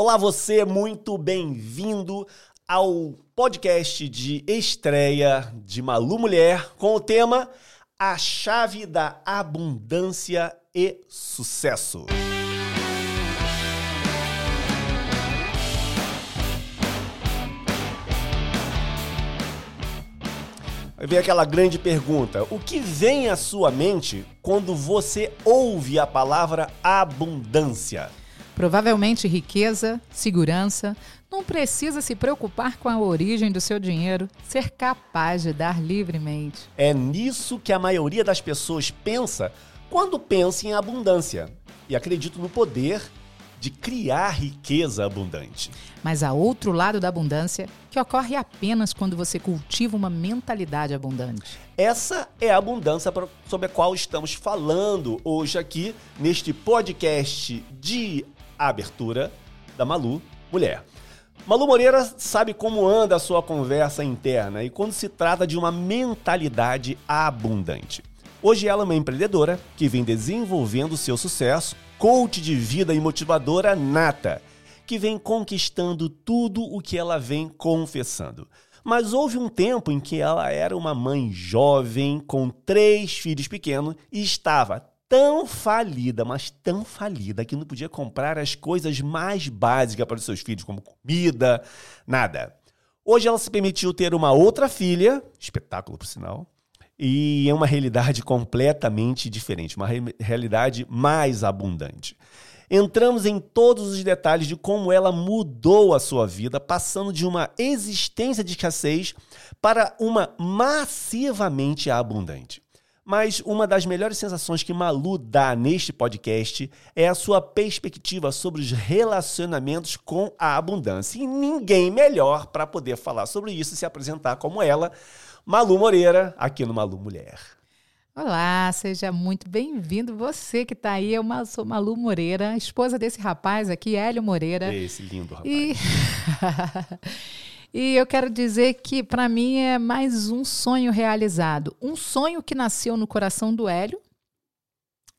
Olá, você, muito bem-vindo ao podcast de estreia de Malu Mulher com o tema A Chave da Abundância e Sucesso. Vem aquela grande pergunta: o que vem à sua mente quando você ouve a palavra abundância? Provavelmente riqueza, segurança. Não precisa se preocupar com a origem do seu dinheiro, ser capaz de dar livremente. É nisso que a maioria das pessoas pensa quando pensa em abundância. E acredito no poder de criar riqueza abundante. Mas há outro lado da abundância que ocorre apenas quando você cultiva uma mentalidade abundante. Essa é a abundância sobre a qual estamos falando hoje aqui neste podcast de abertura da Malu Mulher. Malu Moreira sabe como anda a sua conversa interna e quando se trata de uma mentalidade abundante. Hoje ela é uma empreendedora que vem desenvolvendo seu sucesso, coach de vida e motivadora nata, que vem conquistando tudo o que ela vem confessando. Mas houve um tempo em que ela era uma mãe jovem, com três filhos pequenos, e estava tão falida, mas tão falida, que não podia comprar as coisas mais básicas para os seus filhos, como comida, nada. Hoje ela se permitiu ter uma outra filha, espetáculo por sinal, e é uma realidade completamente diferente, uma re realidade mais abundante. Entramos em todos os detalhes de como ela mudou a sua vida, passando de uma existência de escassez para uma massivamente abundante. Mas uma das melhores sensações que Malu dá neste podcast é a sua perspectiva sobre os relacionamentos com a abundância. E ninguém melhor para poder falar sobre isso e se apresentar como ela, Malu Moreira, aqui no Malu Mulher. Olá, seja muito bem-vindo. Você que está aí, eu sou Malu Moreira, esposa desse rapaz aqui, Hélio Moreira. Esse lindo rapaz. E... E eu quero dizer que para mim é mais um sonho realizado. Um sonho que nasceu no coração do Hélio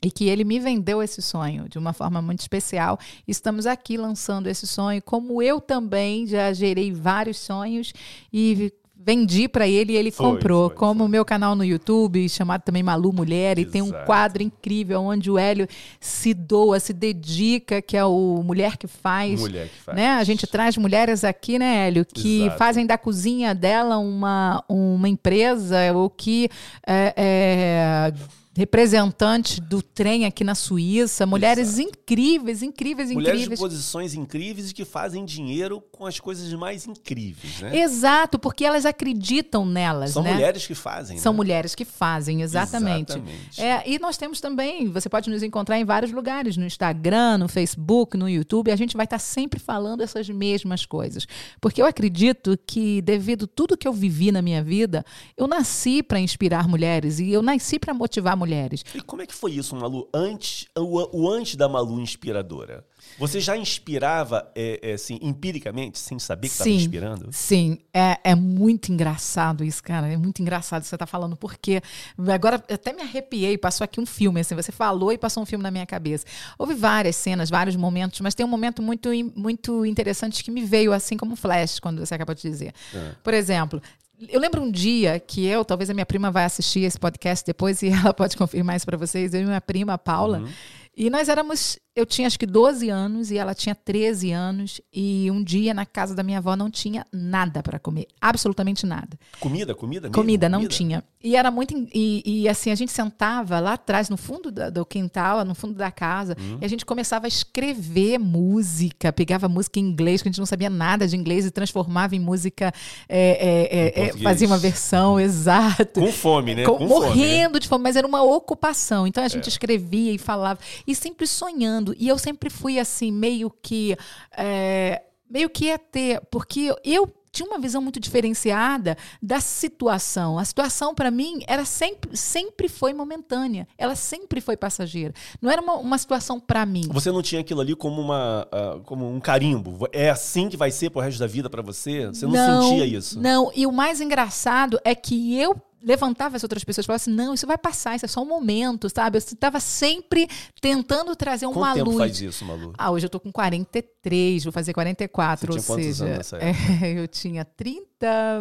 e que ele me vendeu esse sonho de uma forma muito especial. Estamos aqui lançando esse sonho, como eu também já gerei vários sonhos e vendi para ele e ele foi, comprou. Foi, como o meu canal no YouTube, chamado também Malu Mulher, Exato. e tem um quadro incrível onde o Hélio se doa, se dedica, que é o Mulher que Faz. Mulher que faz. Né? A gente traz mulheres aqui, né, Hélio, que Exato. fazem da cozinha dela uma, uma empresa, ou que é, é, representante do trem aqui na Suíça, mulheres Exato. incríveis, incríveis, mulheres incríveis. Mulheres de posições incríveis e que fazem dinheiro com as coisas mais incríveis, né? Exato, porque elas acreditam nelas, São né? mulheres que fazem, São né? mulheres que fazem, exatamente. exatamente. É, e nós temos também, você pode nos encontrar em vários lugares, no Instagram, no Facebook, no YouTube, a gente vai estar sempre falando essas mesmas coisas. Porque eu acredito que devido a tudo que eu vivi na minha vida, eu nasci para inspirar mulheres e eu nasci para motivar mulheres mulheres. E como é que foi isso, Malu? Antes, o, o antes da Malu inspiradora? Você já inspirava é, é, assim, empiricamente, sem saber que estava inspirando? Sim, é, é muito engraçado isso, cara. É muito engraçado você tá falando, porque agora até me arrepiei, passou aqui um filme, assim, você falou e passou um filme na minha cabeça. Houve várias cenas, vários momentos, mas tem um momento muito, muito interessante que me veio assim como um flash, quando você acabou de dizer. É. Por exemplo, eu lembro um dia que eu, talvez a minha prima vai assistir esse podcast depois e ela pode confirmar isso para vocês, eu e minha prima, Paula, uhum. E nós éramos eu tinha acho que 12 anos e ela tinha 13 anos. E um dia na casa da minha avó não tinha nada para comer. Absolutamente nada. Comida, comida mesmo? Comida, não comida? tinha. E era muito. E, e, assim, a gente sentava lá atrás, no fundo da, do quintal, no fundo da casa, hum. e a gente começava a escrever música. Pegava música em inglês, que a gente não sabia nada de inglês, e transformava em música. É, é, é, fazia uma versão, exato. Com fome, né? Com, Com morrendo fome, né? de fome, mas era uma ocupação. Então a gente é. escrevia e falava. E sempre sonhando e eu sempre fui assim, meio que. É, meio que ter Porque eu tinha uma visão muito diferenciada da situação. A situação, para mim, era sempre, sempre foi momentânea. Ela sempre foi passageira. Não era uma, uma situação para mim. Você não tinha aquilo ali como, uma, uh, como um carimbo. É assim que vai ser pro resto da vida para você? Você não, não sentia isso? Não. E o mais engraçado é que eu levantava as outras pessoas e falava assim: não, isso vai passar, isso é só um momento, sabe? Eu estava sempre tentando trazer uma Quanto tempo luz. faz isso, Malu? Ah, hoje eu tô com 43, vou fazer 44, Você tinha seja, anos é, eu tinha 30,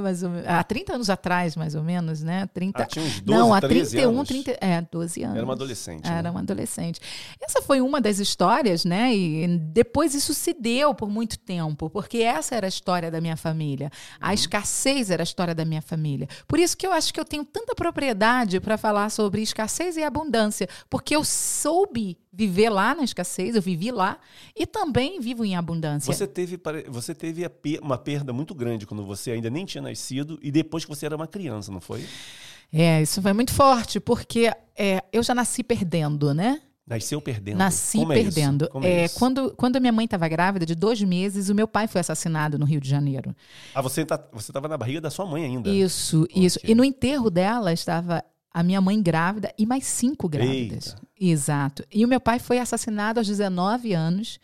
mais ou menos, ah, 30 anos atrás, mais ou menos, né? 30. Ah, tinha uns 12, não, há 13 31, anos. 30, é, 12 anos. Era uma adolescente. Era né? uma adolescente. Essa foi uma das histórias, né? E depois isso se deu por muito tempo, porque essa era a história da minha família. A escassez era a história da minha família. Por isso que eu acho que eu tenho tanta propriedade para falar sobre escassez e abundância, porque eu soube viver lá na escassez, eu vivi lá e também vivo em abundância. Você teve, você teve uma perda muito grande quando você ainda nem tinha nascido e depois que você era uma criança, não foi? É, isso foi muito forte, porque é, eu já nasci perdendo, né? Nasceu perdendo. Nasci Como é perdendo. É É, quando, quando a minha mãe estava grávida, de dois meses, o meu pai foi assassinado no Rio de Janeiro. Ah, você tá, você estava na barriga da sua mãe ainda. Isso, isso. E no enterro dela estava a minha mãe grávida e mais cinco grávidas. Eita. Exato. E o meu pai foi assassinado aos 19 anos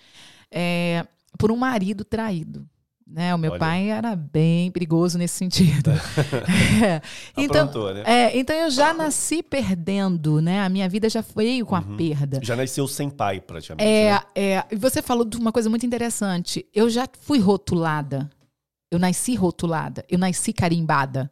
é, por um marido traído. Né? O meu Olha. pai era bem perigoso nesse sentido. É. Então, Aprontou, né? é, então eu já nasci perdendo, né? A minha vida já veio com a Uhum. perda. Já nasceu sem pai, praticamente. É, né? é, e você falou de uma coisa muito interessante. Eu já fui rotulada. Eu nasci rotulada. Eu nasci carimbada.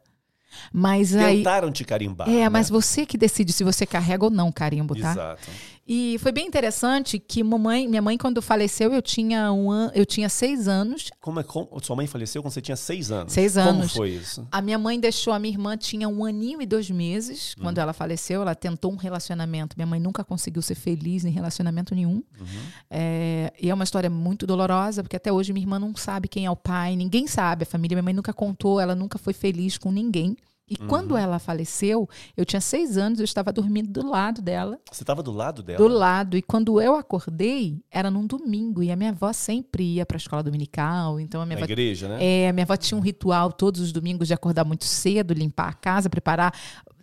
Mas aí. Tentaram te carimbar. É, né? mas você que decide se você carrega ou não carimbo, tá? Exato. E foi bem interessante que mamãe, minha mãe, quando faleceu, eu tinha um an... eu tinha seis anos. Como é como sua mãe faleceu quando você tinha seis anos? Seis Como anos. foi isso? A minha mãe deixou a minha irmã, tinha um aninho e dois meses. Uhum. Quando ela faleceu, ela tentou um relacionamento. Minha mãe nunca conseguiu ser feliz em relacionamento nenhum. Uhum. É, e é uma história muito dolorosa, porque até hoje minha irmã não sabe quem é o pai, ninguém sabe, a família, minha mãe nunca contou, ela nunca foi feliz com ninguém. E Uhum. quando ela faleceu, eu tinha seis anos, eu estava dormindo do lado dela, Você estava do lado dela? do lado. E quando eu acordei, era num domingo, e a minha avó sempre ia para a escola dominical, então a minha Na avó igreja, né? é, minha avó tinha um ritual todos os domingos de acordar muito cedo, limpar a casa, preparar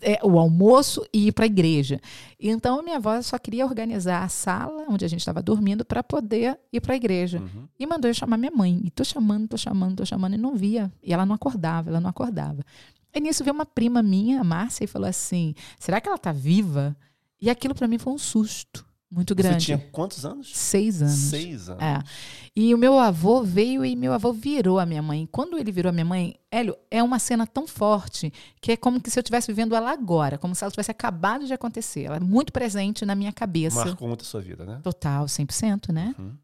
é, o almoço e ir para a igreja. E então a minha avó só queria organizar a sala onde a gente estava dormindo para poder ir para a igreja. Uhum. E mandou eu chamar minha mãe. E tô chamando, tô chamando, tô chamando e não via. E ela não acordava, ela não acordava. E nisso veio uma prima minha, a Márcia, e falou assim: será que ela tá viva? E aquilo para mim foi um susto muito grande. Você tinha quantos anos? Seis anos. Seis anos. É. E o meu avô veio e meu avô virou a minha mãe. Quando ele virou a minha mãe, Hélio, é uma cena tão forte que é como que se eu estivesse vivendo ela agora, como se ela tivesse acabado de acontecer. Ela é muito presente na minha cabeça. Marcou muito a sua vida, né? Total, 100%, né? Uhum.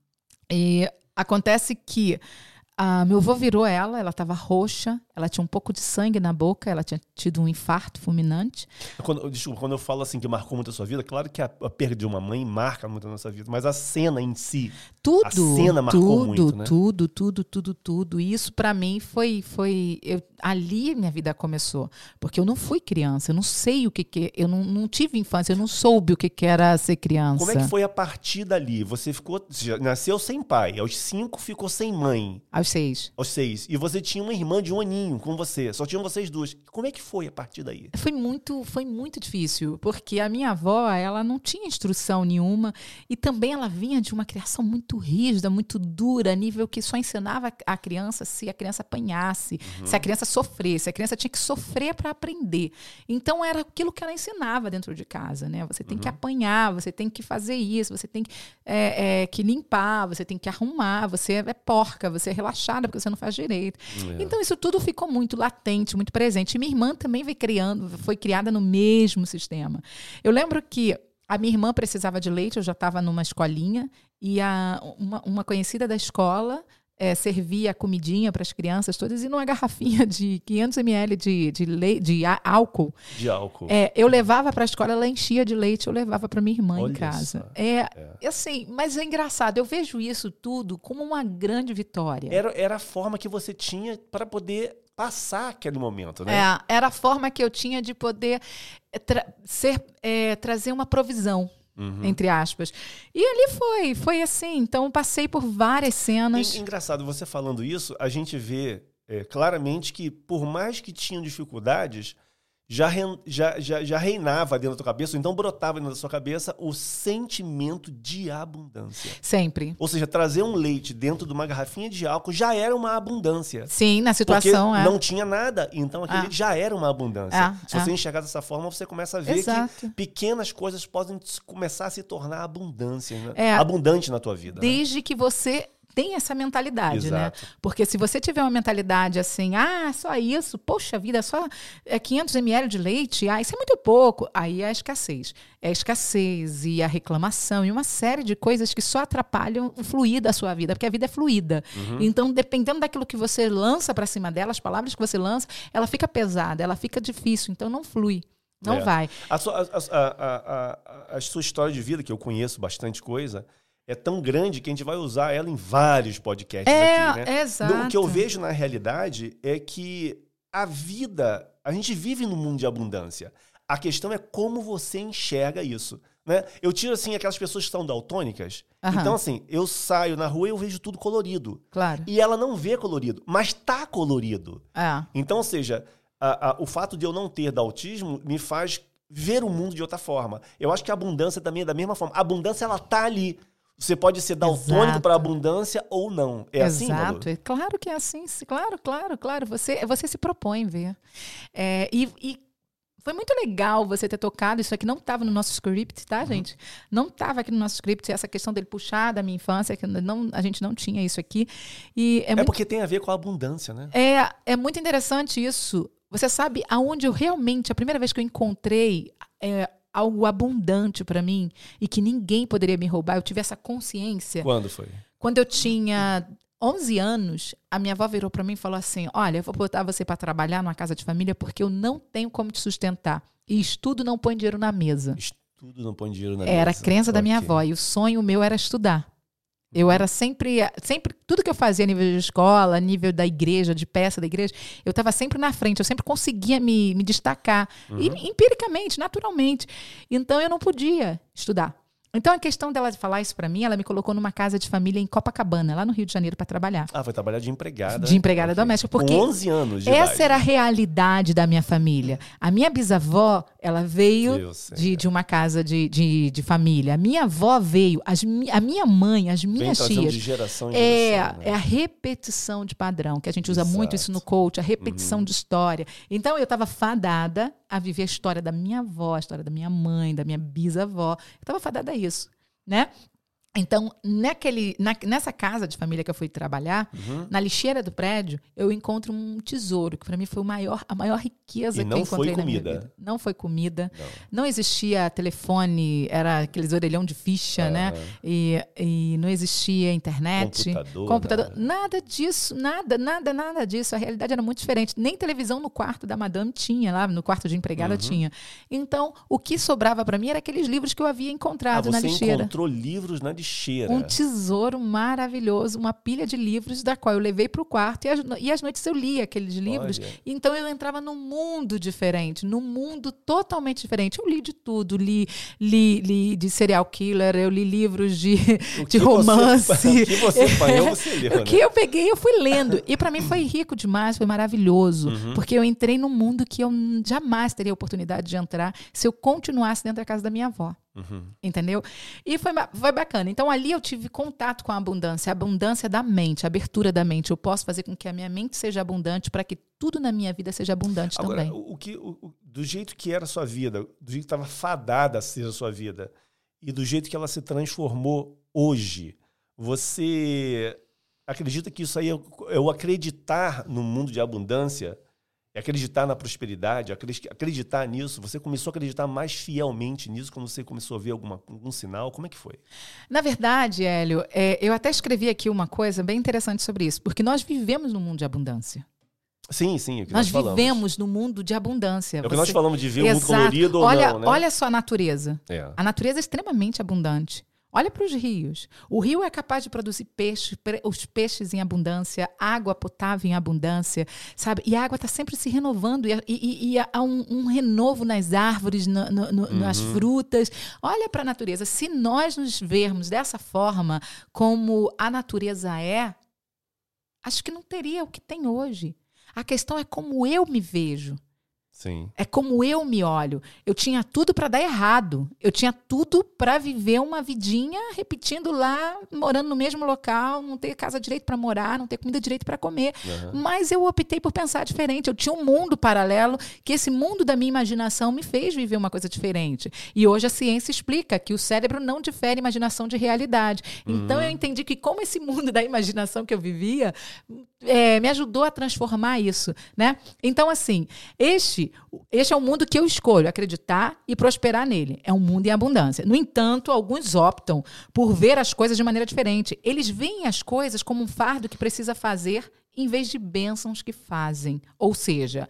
E acontece que ah, meu avô virou ela, ela estava roxa, ela tinha um pouco de sangue na boca, ela tinha tido um infarto fulminante. Quando, desculpa, quando eu falo assim que marcou muito a sua vida, claro que a, a perda de uma mãe marca muito a nossa vida, mas a cena em si, Tudo, A cena marcou tudo, muito, né? tudo, tudo, tudo, tudo. E isso para mim foi, foi eu, ali minha vida começou, porque eu não fui criança, eu não sei o que que, eu não, não tive infância, eu não soube o que que era ser criança. como é que foi a partir dali? Você ficou, você nasceu sem pai, aos cinco ficou sem mãe, Aos seis. aos seis, e você tinha uma irmã de um aninho com você, só tinham vocês duas. Como é que foi a partir daí? Foi muito, foi muito difícil, porque a minha avó, ela não tinha instrução nenhuma e também ela vinha de uma criação muito rígida, muito dura, a nível que só ensinava a criança se a criança apanhasse, se a criança sofresse, a criança tinha que sofrer para aprender. Então era aquilo que ela ensinava dentro de casa, né? Você tem que apanhar, você tem que fazer isso, você tem que, é, é, que limpar, você tem que arrumar, você é porca, você é relaxada porque você não faz direito. É. Então isso tudo ficou muito latente, muito presente. E minha irmã também veio criando, foi criada no mesmo sistema. Eu lembro que a minha irmã precisava de leite, eu já estava numa escolinha, e a, uma, uma conhecida da escola eh, servia comidinha para as crianças todas, e numa garrafinha de 500 ml de, de, le, de álcool, De álcool. é, eu levava para a escola, ela enchia de leite, eu levava para minha irmã Olha em casa. só. É, assim, mas é engraçado, eu vejo isso tudo como uma grande vitória. Era, era a forma que você tinha para poder passar aquele momento, né? É, era a forma que eu tinha de poder eh, tra- ser, eh, trazer uma provisão, Uhum. entre aspas. E ali foi, foi assim. Então, passei por várias cenas. En- Engraçado, você falando isso, a gente vê é, claramente que, por mais que tinham dificuldades, já, já, já, já reinava dentro da tua cabeça, ou então brotava dentro da sua cabeça o sentimento de abundância. Sempre. Ou seja, trazer um leite dentro de uma garrafinha de álcool já era uma abundância. Sim, na Porque situação é. não tinha nada, então aquele Ah. leite já era uma abundância. É, Se é. você enxergar dessa forma, você começa a ver Exato. que pequenas coisas podem começar a se tornar abundância, né? É. abundante na tua vida. né? Desde que você tem essa mentalidade, né? Exato. Porque se você tiver uma mentalidade assim, ah, só isso, poxa vida, só é 500 ml de leite, ah, isso é muito pouco. Aí é a escassez. É a escassez e a reclamação e uma série de coisas que só atrapalham o fluir da sua vida, porque a vida é fluida. Uhum. Então, dependendo daquilo que você lança para cima dela, as palavras que você lança, ela fica pesada, ela fica difícil, então não flui. Não É. vai. A sua, a- a- a sua história de vida, que eu conheço bastante coisa, é tão grande que a gente vai usar ela em vários podcasts É, aqui, né? exato. No- O que eu vejo na realidade é que a vida, a gente vive num mundo de abundância. A questão é como você enxerga isso. Né? Eu tiro assim aquelas pessoas que são daltônicas. Aham. Então, assim, eu saio na rua e eu vejo tudo colorido. Claro. E ela não vê colorido, mas tá colorido. É. Então, ou seja, a- a- o fato de eu não ter autismo me faz ver o mundo de outra forma. Eu acho que a abundância também é da mesma forma. A abundância, ela tá ali. Você pode ser daltônico Exato. para abundância ou não. É assim, Malu? Exato, é claro que é assim, sim, claro, claro, claro. Você, você se propõe ver. É, e, e foi muito legal você ter tocado. Isso aqui não estava no nosso script, tá, gente? Não estava aqui no nosso script. Essa questão dele puxar da minha infância, que não, a gente não tinha isso aqui. E é, É muito, porque tem a ver com a abundância, né? é, é muito interessante isso. Você sabe aonde eu realmente, a primeira vez que eu encontrei é, algo abundante para mim e que ninguém poderia me roubar, eu tive essa consciência. Quando foi? Quando eu tinha 11 anos, a minha avó virou para mim e falou assim: Olha, eu vou botar você para trabalhar numa casa de família porque eu não tenho como te sustentar. E estudo não põe dinheiro na mesa. Estudo não põe dinheiro na Era a mesa. crença da minha avó. E o sonho meu era estudar. Eu era sempre, sempre, tudo que eu fazia a nível de escola, a nível da igreja, de peça da igreja, eu estava sempre na frente, eu sempre conseguia me, me destacar, e, empiricamente, naturalmente. Então eu não podia estudar. Então a questão dela de falar isso para mim, ela me colocou numa casa de família em Copacabana, lá no Rio de Janeiro, para trabalhar. Ah, foi trabalhar de empregada. De empregada Ok. doméstica, porque Com 11 anos de Essa idade. era a realidade da minha família. A minha bisavó, ela veio de, de uma casa de, de, de família. A minha avó veio, as, a minha mãe, as minhas tias. de geração em É, geração, né? é a repetição de padrão, que a gente usa Exato. Uhum. muito isso no coach, a repetição de história. Então eu estava fadada a viver a história da minha avó, a história da minha mãe, da minha bisavó. Eu estava fadada a isso, né? Então, naquele, na- nessa casa de família que eu fui trabalhar, Uhum. na lixeira do prédio, eu encontro um tesouro, que para mim foi maior, a maior riqueza E que eu encontrei foi na minha comida. vida. Não foi comida. Não. Não existia telefone, era aqueles orelhão de ficha, né? E, e não existia internet. Computador, computador. nada. Nada disso, nada, nada, nada disso. A realidade era muito diferente. Nem televisão no quarto da madame tinha, lá no quarto de empregada Uhum. tinha. Então, o que sobrava para mim era aqueles livros que eu havia Ah, encontrado na você lixeira. encontrou livros na lixeira. Um tesouro maravilhoso, uma pilha de livros, da qual eu levei para o quarto e as, e às noites eu lia aqueles livros. Olha. Então eu entrava num mundo diferente, num mundo totalmente diferente. Eu li de tudo, li, li, li de serial killer, eu li livros de, de romance. Você, o que você apanhou, você leu, O que né? eu peguei, eu fui lendo. E para mim foi rico demais, foi maravilhoso. Uhum. Porque eu entrei num mundo que eu jamais teria oportunidade de entrar se eu continuasse dentro da casa da minha avó. Uhum. Entendeu? E foi, foi bacana. Então ali eu tive contato com a abundância, a abundância da mente, a abertura da mente. Eu posso fazer com que a minha mente seja abundante para que tudo na minha vida seja abundante Agora, também. o que, o- o- do jeito que era a sua vida, do jeito que estava fadada a ser a sua vida, e do jeito que ela se transformou hoje, você acredita que isso aí é, é o acreditar no mundo de abundância, é acreditar na prosperidade, acredi- acreditar nisso? Você começou a acreditar mais fielmente nisso quando você começou a ver alguma, algum sinal? Como é que foi? Na verdade, Hélio, é, eu até escrevi aqui uma coisa bem interessante sobre isso, porque nós vivemos num mundo de abundância. Sim, sim, é o que nós nós, falamos. vivemos num mundo de abundância. É o que nós falamos de ver o mundo Exato. colorido ou olha, não, né? Olha só a natureza. É. A natureza é extremamente abundante. Olha para os rios. O rio é capaz de produzir peixe, pre- os peixes em abundância, água potável em abundância, sabe? E a água está sempre se renovando e, e- e- há um, um renovo nas árvores, no- no- no- nas Uhum. frutas. Olha para a natureza. Se nós nos vermos dessa forma, como a natureza é, acho que não teria o que tem hoje. A questão é como eu me vejo. Sim. É como eu me olho. Eu tinha tudo para dar errado. Eu tinha tudo para viver uma vidinha repetindo lá, morando no mesmo local, não ter casa direito para morar, não ter comida direito para comer. Uhum. Mas eu optei por pensar diferente. Eu tinha um mundo paralelo que esse mundo da minha imaginação me fez viver uma coisa diferente. E hoje a ciência explica que o cérebro não difere imaginação de realidade. Então eu entendi que como esse mundo da imaginação que eu vivia é, me ajudou a transformar isso, né? Então assim, este este é o mundo que eu escolho acreditar e prosperar nele. É um mundo em abundância. No entanto, alguns optam por ver as coisas de maneira diferente. Eles veem as coisas como um fardo que precisa fazer em vez de bênçãos que fazem. Ou seja,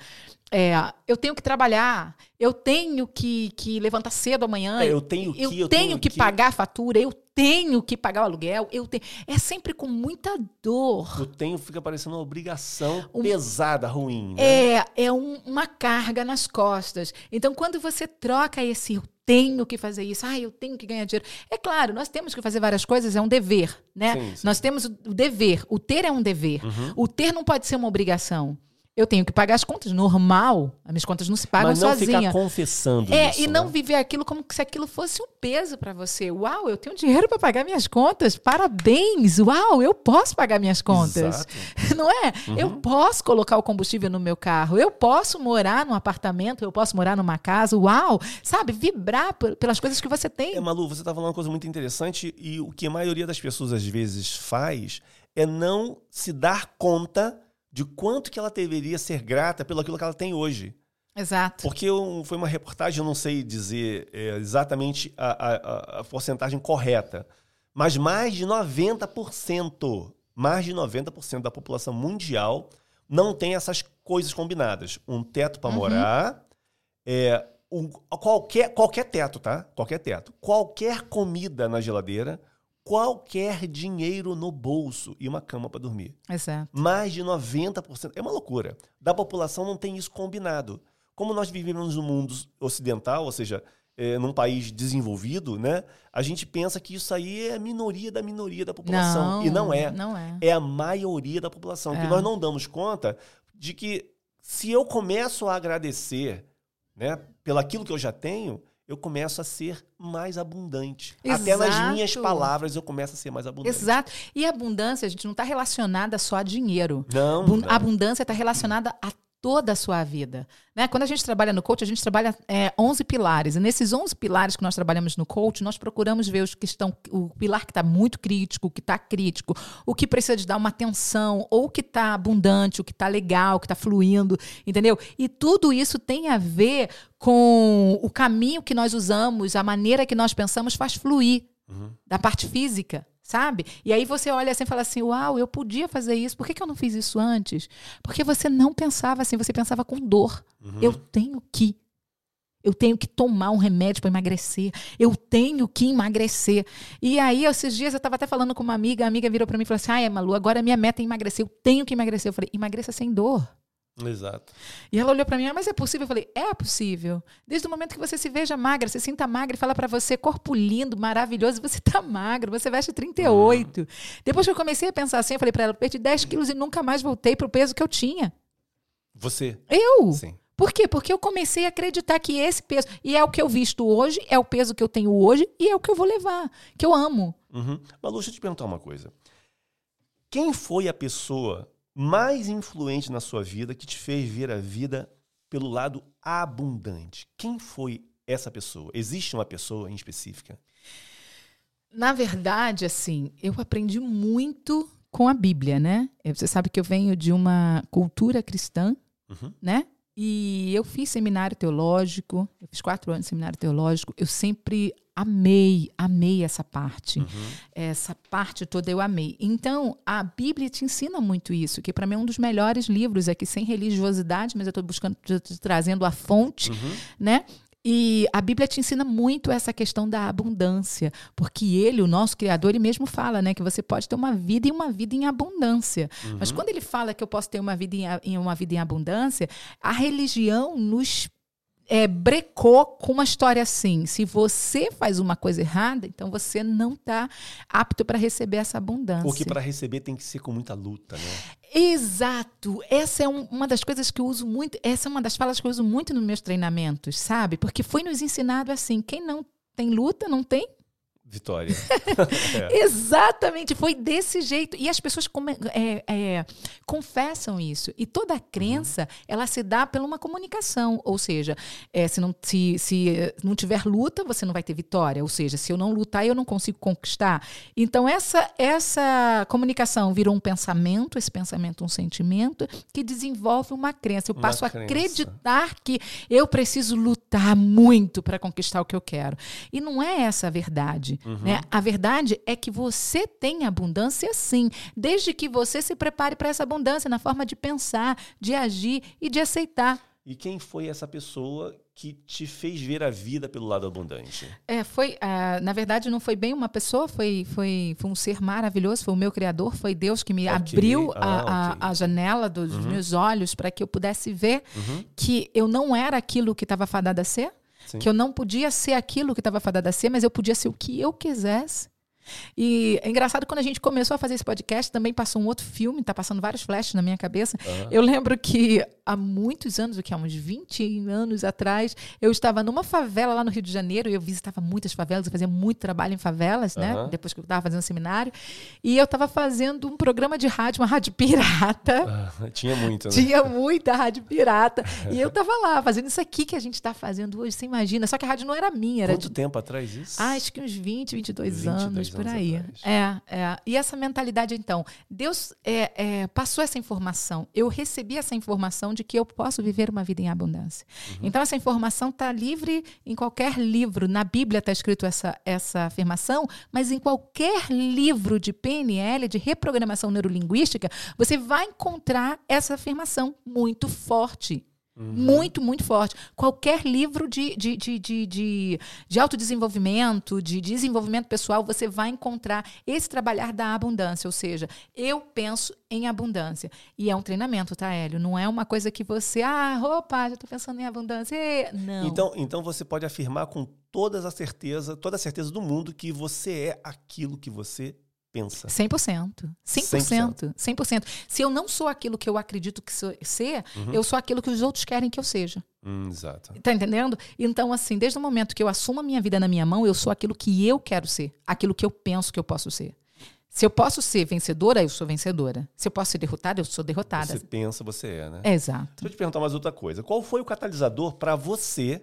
é, eu tenho que trabalhar, eu tenho que, que levantar cedo amanhã. É, eu tenho que, eu, eu tenho, tenho que, que. pagar a fatura, eu tenho que pagar o aluguel, eu tenho. É sempre com muita dor. Eu tenho, fica parecendo uma obrigação Um- pesada, ruim. Né? É, é um- uma carga nas costas. Então, quando você troca esse eu tenho que fazer isso, ah, eu tenho que ganhar dinheiro. É claro, nós temos que fazer várias coisas, é um dever, né? Sim, sim. Nós temos o o dever. O ter é um dever. Uhum. O ter não pode ser uma obrigação. Eu tenho que pagar as contas, normal. As minhas contas não se pagam Mas não sozinha. ficar confessando É, isso. e não né? viver aquilo como se aquilo fosse um peso para você. Uau, eu tenho dinheiro para pagar minhas contas. Parabéns. Uau, eu posso pagar minhas contas. Exato. Não é? Uhum. Eu posso colocar o combustível no meu carro. Eu posso morar num apartamento, eu posso morar numa casa. Uau, sabe? Vibrar pelas coisas que você tem. É, Malu, você está falando uma coisa muito interessante e o que a maioria das pessoas às vezes faz é não se dar conta de quanto que ela deveria ser grata pelo aquilo que ela tem hoje. Exato. Porque eu- foi uma reportagem, eu não sei dizer é, exatamente a, a- a- porcentagem correta, mas mais de 90%, mais de 90% da população mundial não tem essas coisas combinadas. Um teto para Uhum. morar, é, um- qualquer, qualquer teto, tá? Qualquer teto. Qualquer comida na geladeira, qualquer dinheiro no bolso e uma cama para dormir. Exato. Mais de 90%. É uma loucura. Da população não tem isso combinado. Como nós vivemos no mundo ocidental, ou seja, é, num país desenvolvido, né? A gente pensa que isso aí é a minoria da minoria da população. Não, e não é. Não é. É a maioria da população. É. Que nós não damos conta de que se eu começo a agradecer né, pelo aquilo que eu já tenho, eu começo a ser mais abundante. Até nas Exato. minhas palavras eu começo a ser mais abundante. Exato. E abundância, a gente não está relacionada só a dinheiro. Não, não. A abundância está relacionada a toda a sua vida. Né? Quando a gente trabalha no coach, a gente trabalha é, 11 pilares. E nesses 11 pilares que nós trabalhamos no coach, nós procuramos ver os que estão. O pilar que está muito crítico, o que está crítico, o que precisa de dar uma atenção, ou o que está abundante, o que está legal, o que está fluindo, entendeu? E tudo isso tem a ver com o caminho que nós usamos, a maneira que nós pensamos faz fluir Uhum. da parte física, sabe? E aí você olha assim e fala assim: Uau, eu podia fazer isso, por que, que eu não fiz isso antes? Porque você não pensava assim, você pensava com dor. Uhum. Eu tenho que. Eu tenho que tomar um remédio para emagrecer. Eu tenho que emagrecer. E aí, esses dias, eu estava até falando com uma amiga, a amiga virou para mim e falou assim: Ai, Malu, agora a minha meta é emagrecer. Eu tenho que emagrecer. Eu falei: emagreça sem dor. Exato. E ela olhou pra mim, ah, mas é possível? Eu falei, é possível. Desde o momento que você se veja magra, se sinta magra e fala pra você, corpo lindo, maravilhoso, você tá magro, você veste 38. Depois que eu comecei a pensar assim, eu falei pra ela, perdi 10 quilos e nunca mais voltei pro peso que eu tinha. Você. Eu? Sim. Por quê? Porque eu comecei a acreditar que esse peso, e é o que eu visto hoje, é o peso que eu tenho hoje e é o que eu vou levar, que eu amo. Uhum. Malu, deixa eu te perguntar uma coisa. Quem foi a pessoa mais influente na sua vida que te fez ver a vida pelo lado abundante? Quem foi essa pessoa? Existe uma pessoa em específica? Na verdade, assim, eu aprendi muito com a Bíblia, né? Você sabe que eu venho de uma cultura cristã, Uhum. né? E eu fiz seminário teológico, eu fiz quatro anos de seminário teológico. Eu sempre amei, amei essa parte. Uhum. Essa parte toda eu amei. Então, a Bíblia te ensina muito isso, que para mim é um dos melhores livros aqui, sem religiosidade, mas eu estou buscando, tô trazendo a fonte, Uhum. né? E a Bíblia te ensina muito essa questão da abundância, porque ele, o nosso Criador, ele mesmo fala, né, que você pode ter uma vida e uma vida em abundância. Mas quando ele fala que eu posso ter uma vida em, em uma vida em abundância, a religião nos é, brecou com uma história assim. Se você faz uma coisa errada, então você não está apto para receber essa abundância. Porque para receber tem que ser com muita luta, né? Exato. Essa é um, uma das coisas que eu uso muito. Essa é uma das falas que eu uso muito nos meus treinamentos, sabe? Porque foi nos ensinado assim: quem não tem luta, não tem Vitória. é. Exatamente, foi desse jeito. E as pessoas come, é, é, confessam isso. E toda crença, uhum. ela se dá pela uma comunicação. Ou seja, é, se, não, se, se não tiver luta, você não vai ter vitória. Ou seja, se eu não lutar, eu não consigo conquistar. Então, essa, essa comunicação virou um pensamento, esse pensamento um sentimento, que desenvolve uma crença. Eu passo a acreditar que eu preciso lutar muito para conquistar o que eu quero. E não é essa a verdade. Uhum. Né? A verdade é que você tem abundância sim, desde que você se prepare para essa abundância na forma de pensar, de agir e de aceitar. E quem foi essa pessoa que te fez ver a vida pelo lado abundante? É, foi, uh, na verdade, não foi bem uma pessoa, foi, foi, foi um ser maravilhoso, foi o meu criador, foi Deus que me okay. abriu ah, a, okay. a, a, janela dos uhum. meus olhos para que eu pudesse ver uhum. que eu não era aquilo que estava fadada a ser. Sim. Que eu não podia ser aquilo que estava fadada a ser, mas eu podia ser o que eu quisesse. E é engraçado quando a gente começou a fazer esse podcast, também passou um outro filme, tá passando vários flashes na minha cabeça. Uhum. Eu lembro que há muitos anos, o que há uns 20 anos atrás, eu estava numa favela lá no Rio de Janeiro, eu visitava muitas favelas, eu fazia muito trabalho em favelas, uhum. né? Depois que eu estava fazendo seminário. E eu estava fazendo um programa de rádio, uma rádio pirata. Ah, tinha muito, né? Tinha muita rádio pirata. e eu estava lá, fazendo isso aqui que a gente está fazendo hoje, você imagina. Só que a rádio não era minha. Era Quanto de... tempo atrás isso? Ah, acho que uns 20, 22, 22 anos por aí. É, é. E essa mentalidade, então, Deus é, é, passou essa informação. Eu recebi essa informação de que eu posso viver uma vida em abundância. Uhum. Então, essa informação está livre em qualquer livro. Na Bíblia está escrito essa, essa afirmação, mas em qualquer livro de PNL, de reprogramação neurolinguística, você vai encontrar essa afirmação muito forte. Uhum. Muito, muito forte. Qualquer livro de, de, de, de, de, de autodesenvolvimento, de desenvolvimento pessoal, você vai encontrar esse trabalhar da abundância. Ou seja, eu penso em abundância. E é um treinamento, tá, Hélio? Não é uma coisa que você, ah, opa, já estou pensando em abundância. Não. Então, então você pode afirmar com toda a certeza, toda a certeza do mundo que você é aquilo que você pensa. 100%. 100%. 100%. Se eu não sou aquilo que eu acredito que sou, ser, uhum. eu sou aquilo que os outros querem que eu seja. Hum, exato. Tá entendendo? Então, assim, desde o momento que eu assumo a minha vida na minha mão, eu sou aquilo que eu quero ser, aquilo que eu penso que eu posso ser. Se eu posso ser vencedora, eu sou vencedora. Se eu posso ser derrotada, eu sou derrotada. Você pensa, você é, né? Exato. Deixa eu te perguntar mais outra coisa. Qual foi o catalisador para você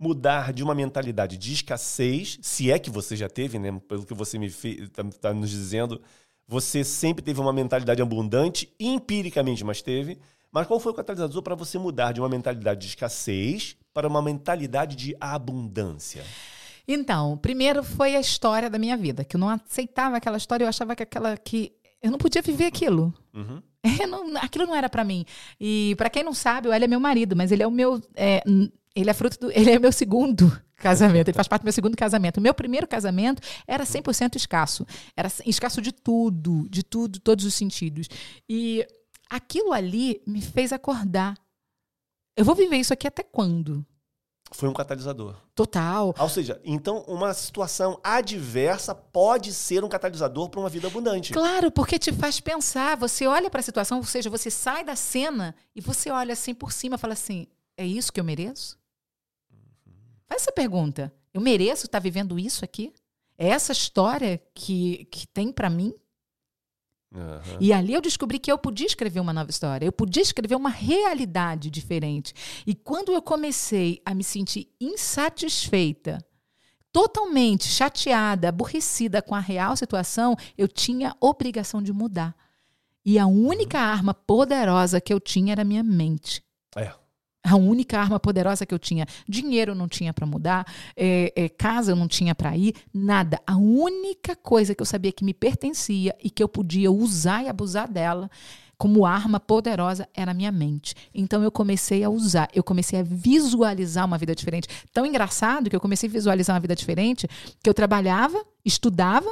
mudar de uma mentalidade de escassez, se é que você já teve, né? Pelo que você me está tá nos dizendo, você sempre teve uma mentalidade abundante, empiricamente, mas teve. Mas qual foi o catalisador para você mudar de uma mentalidade de escassez para uma mentalidade de abundância? Então, primeiro foi a história da minha vida, que eu não aceitava aquela história, eu achava que aquela que eu não podia viver aquilo. Uhum. Não, aquilo não era para mim. E para quem não sabe, o Hélio é meu marido, mas ele é o meu é, ele é fruto do. Ele é meu segundo casamento, ele faz parte do meu segundo casamento. O meu primeiro casamento era 100% escasso. Era escasso de tudo, de tudo, todos os sentidos. E aquilo ali me fez acordar. Eu vou viver isso aqui até quando? Foi um catalisador. Total. Ou seja, então uma situação adversa pode ser um catalisador para uma vida abundante. Claro, porque te faz pensar. Você olha para a situação, ou seja, você sai da cena e você olha assim por cima e fala assim: é isso que eu mereço? Faz essa pergunta. Eu mereço estar vivendo isso aqui? É essa história que, que tem para mim? Uhum. E ali eu descobri que eu podia escrever uma nova história, eu podia escrever uma realidade diferente. E quando eu comecei a me sentir insatisfeita, totalmente chateada, aborrecida com a real situação, eu tinha obrigação de mudar. E a única uhum. arma poderosa que eu tinha era a minha mente. É. A única arma poderosa que eu tinha. Dinheiro eu não tinha para mudar, é, é, casa eu não tinha para ir, nada. A única coisa que eu sabia que me pertencia e que eu podia usar e abusar dela como arma poderosa era a minha mente. Então eu comecei a usar, eu comecei a visualizar uma vida diferente. Tão engraçado que eu comecei a visualizar uma vida diferente que eu trabalhava, estudava,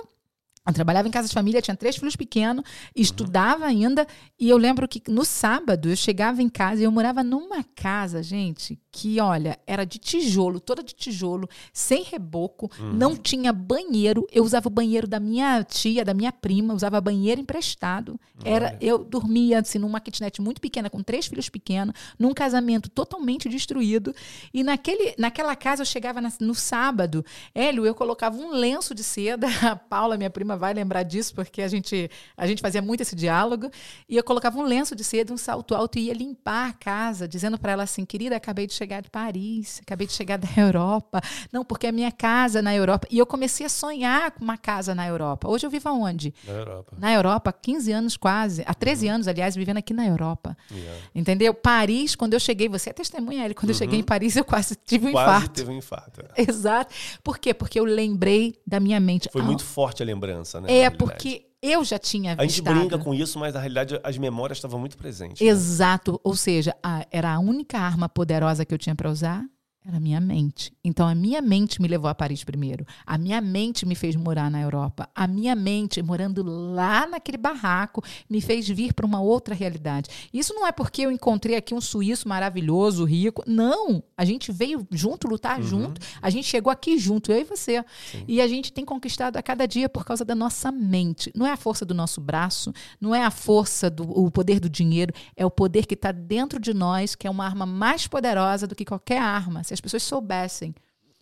Eu trabalhava em casa de família, tinha três filhos pequenos, estudava ainda. E eu lembro que no sábado eu chegava em casa e eu morava numa casa, gente, que, olha, era de tijolo, toda de tijolo, sem reboco, Uhum. não tinha banheiro. Eu usava o banheiro da minha tia, da minha prima, usava banheiro emprestado. Era, eu dormia assim numa kitnet muito pequena, com três filhos pequenos, num casamento totalmente destruído. E naquele, naquela casa eu chegava na- no sábado, Hélio, eu colocava um lenço de seda. A Paula, minha prima, vai lembrar disso, porque a gente, a gente fazia muito esse diálogo. E eu colocava um lenço de seda, um salto alto e ia limpar a casa, dizendo para ela assim: querida, acabei de chegar de Paris, acabei de chegar da Europa. Não, porque a minha casa na Europa. E eu comecei a sonhar com uma casa na Europa. Hoje eu vivo aonde? Na Europa. Na Europa, há 15 anos quase, há 13 anos, aliás, vivendo aqui na Europa. Yeah. Entendeu? Paris, quando eu cheguei, você é testemunha, ele, quando eu cheguei em Paris, eu quase tive um Quase infarto. teve um infarto. é. Exato. Por quê? Porque eu lembrei da minha mente. Foi Ah, muito forte a lembrança, né? É, porque eu já tinha A gente brinca com isso, mas na realidade as memórias estavam muito presentes. né? Exato. Ou seja, a- era a única arma poderosa que eu tinha para usar. Era a minha mente. Então, a minha mente me levou a Paris primeiro. A minha mente me fez morar na Europa. A minha mente, morando lá naquele barraco, me fez vir para uma outra realidade. Isso não é porque eu encontrei aqui um suíço maravilhoso, rico. Não. A gente veio junto, lutar junto. A gente chegou aqui junto, eu e você. E a gente tem conquistado a cada dia por causa da nossa mente. Não é a força do nosso braço, não é a força do o poder do dinheiro, é o poder que está dentro de nós, que é uma arma mais poderosa do que qualquer arma. Se as pessoas soubessem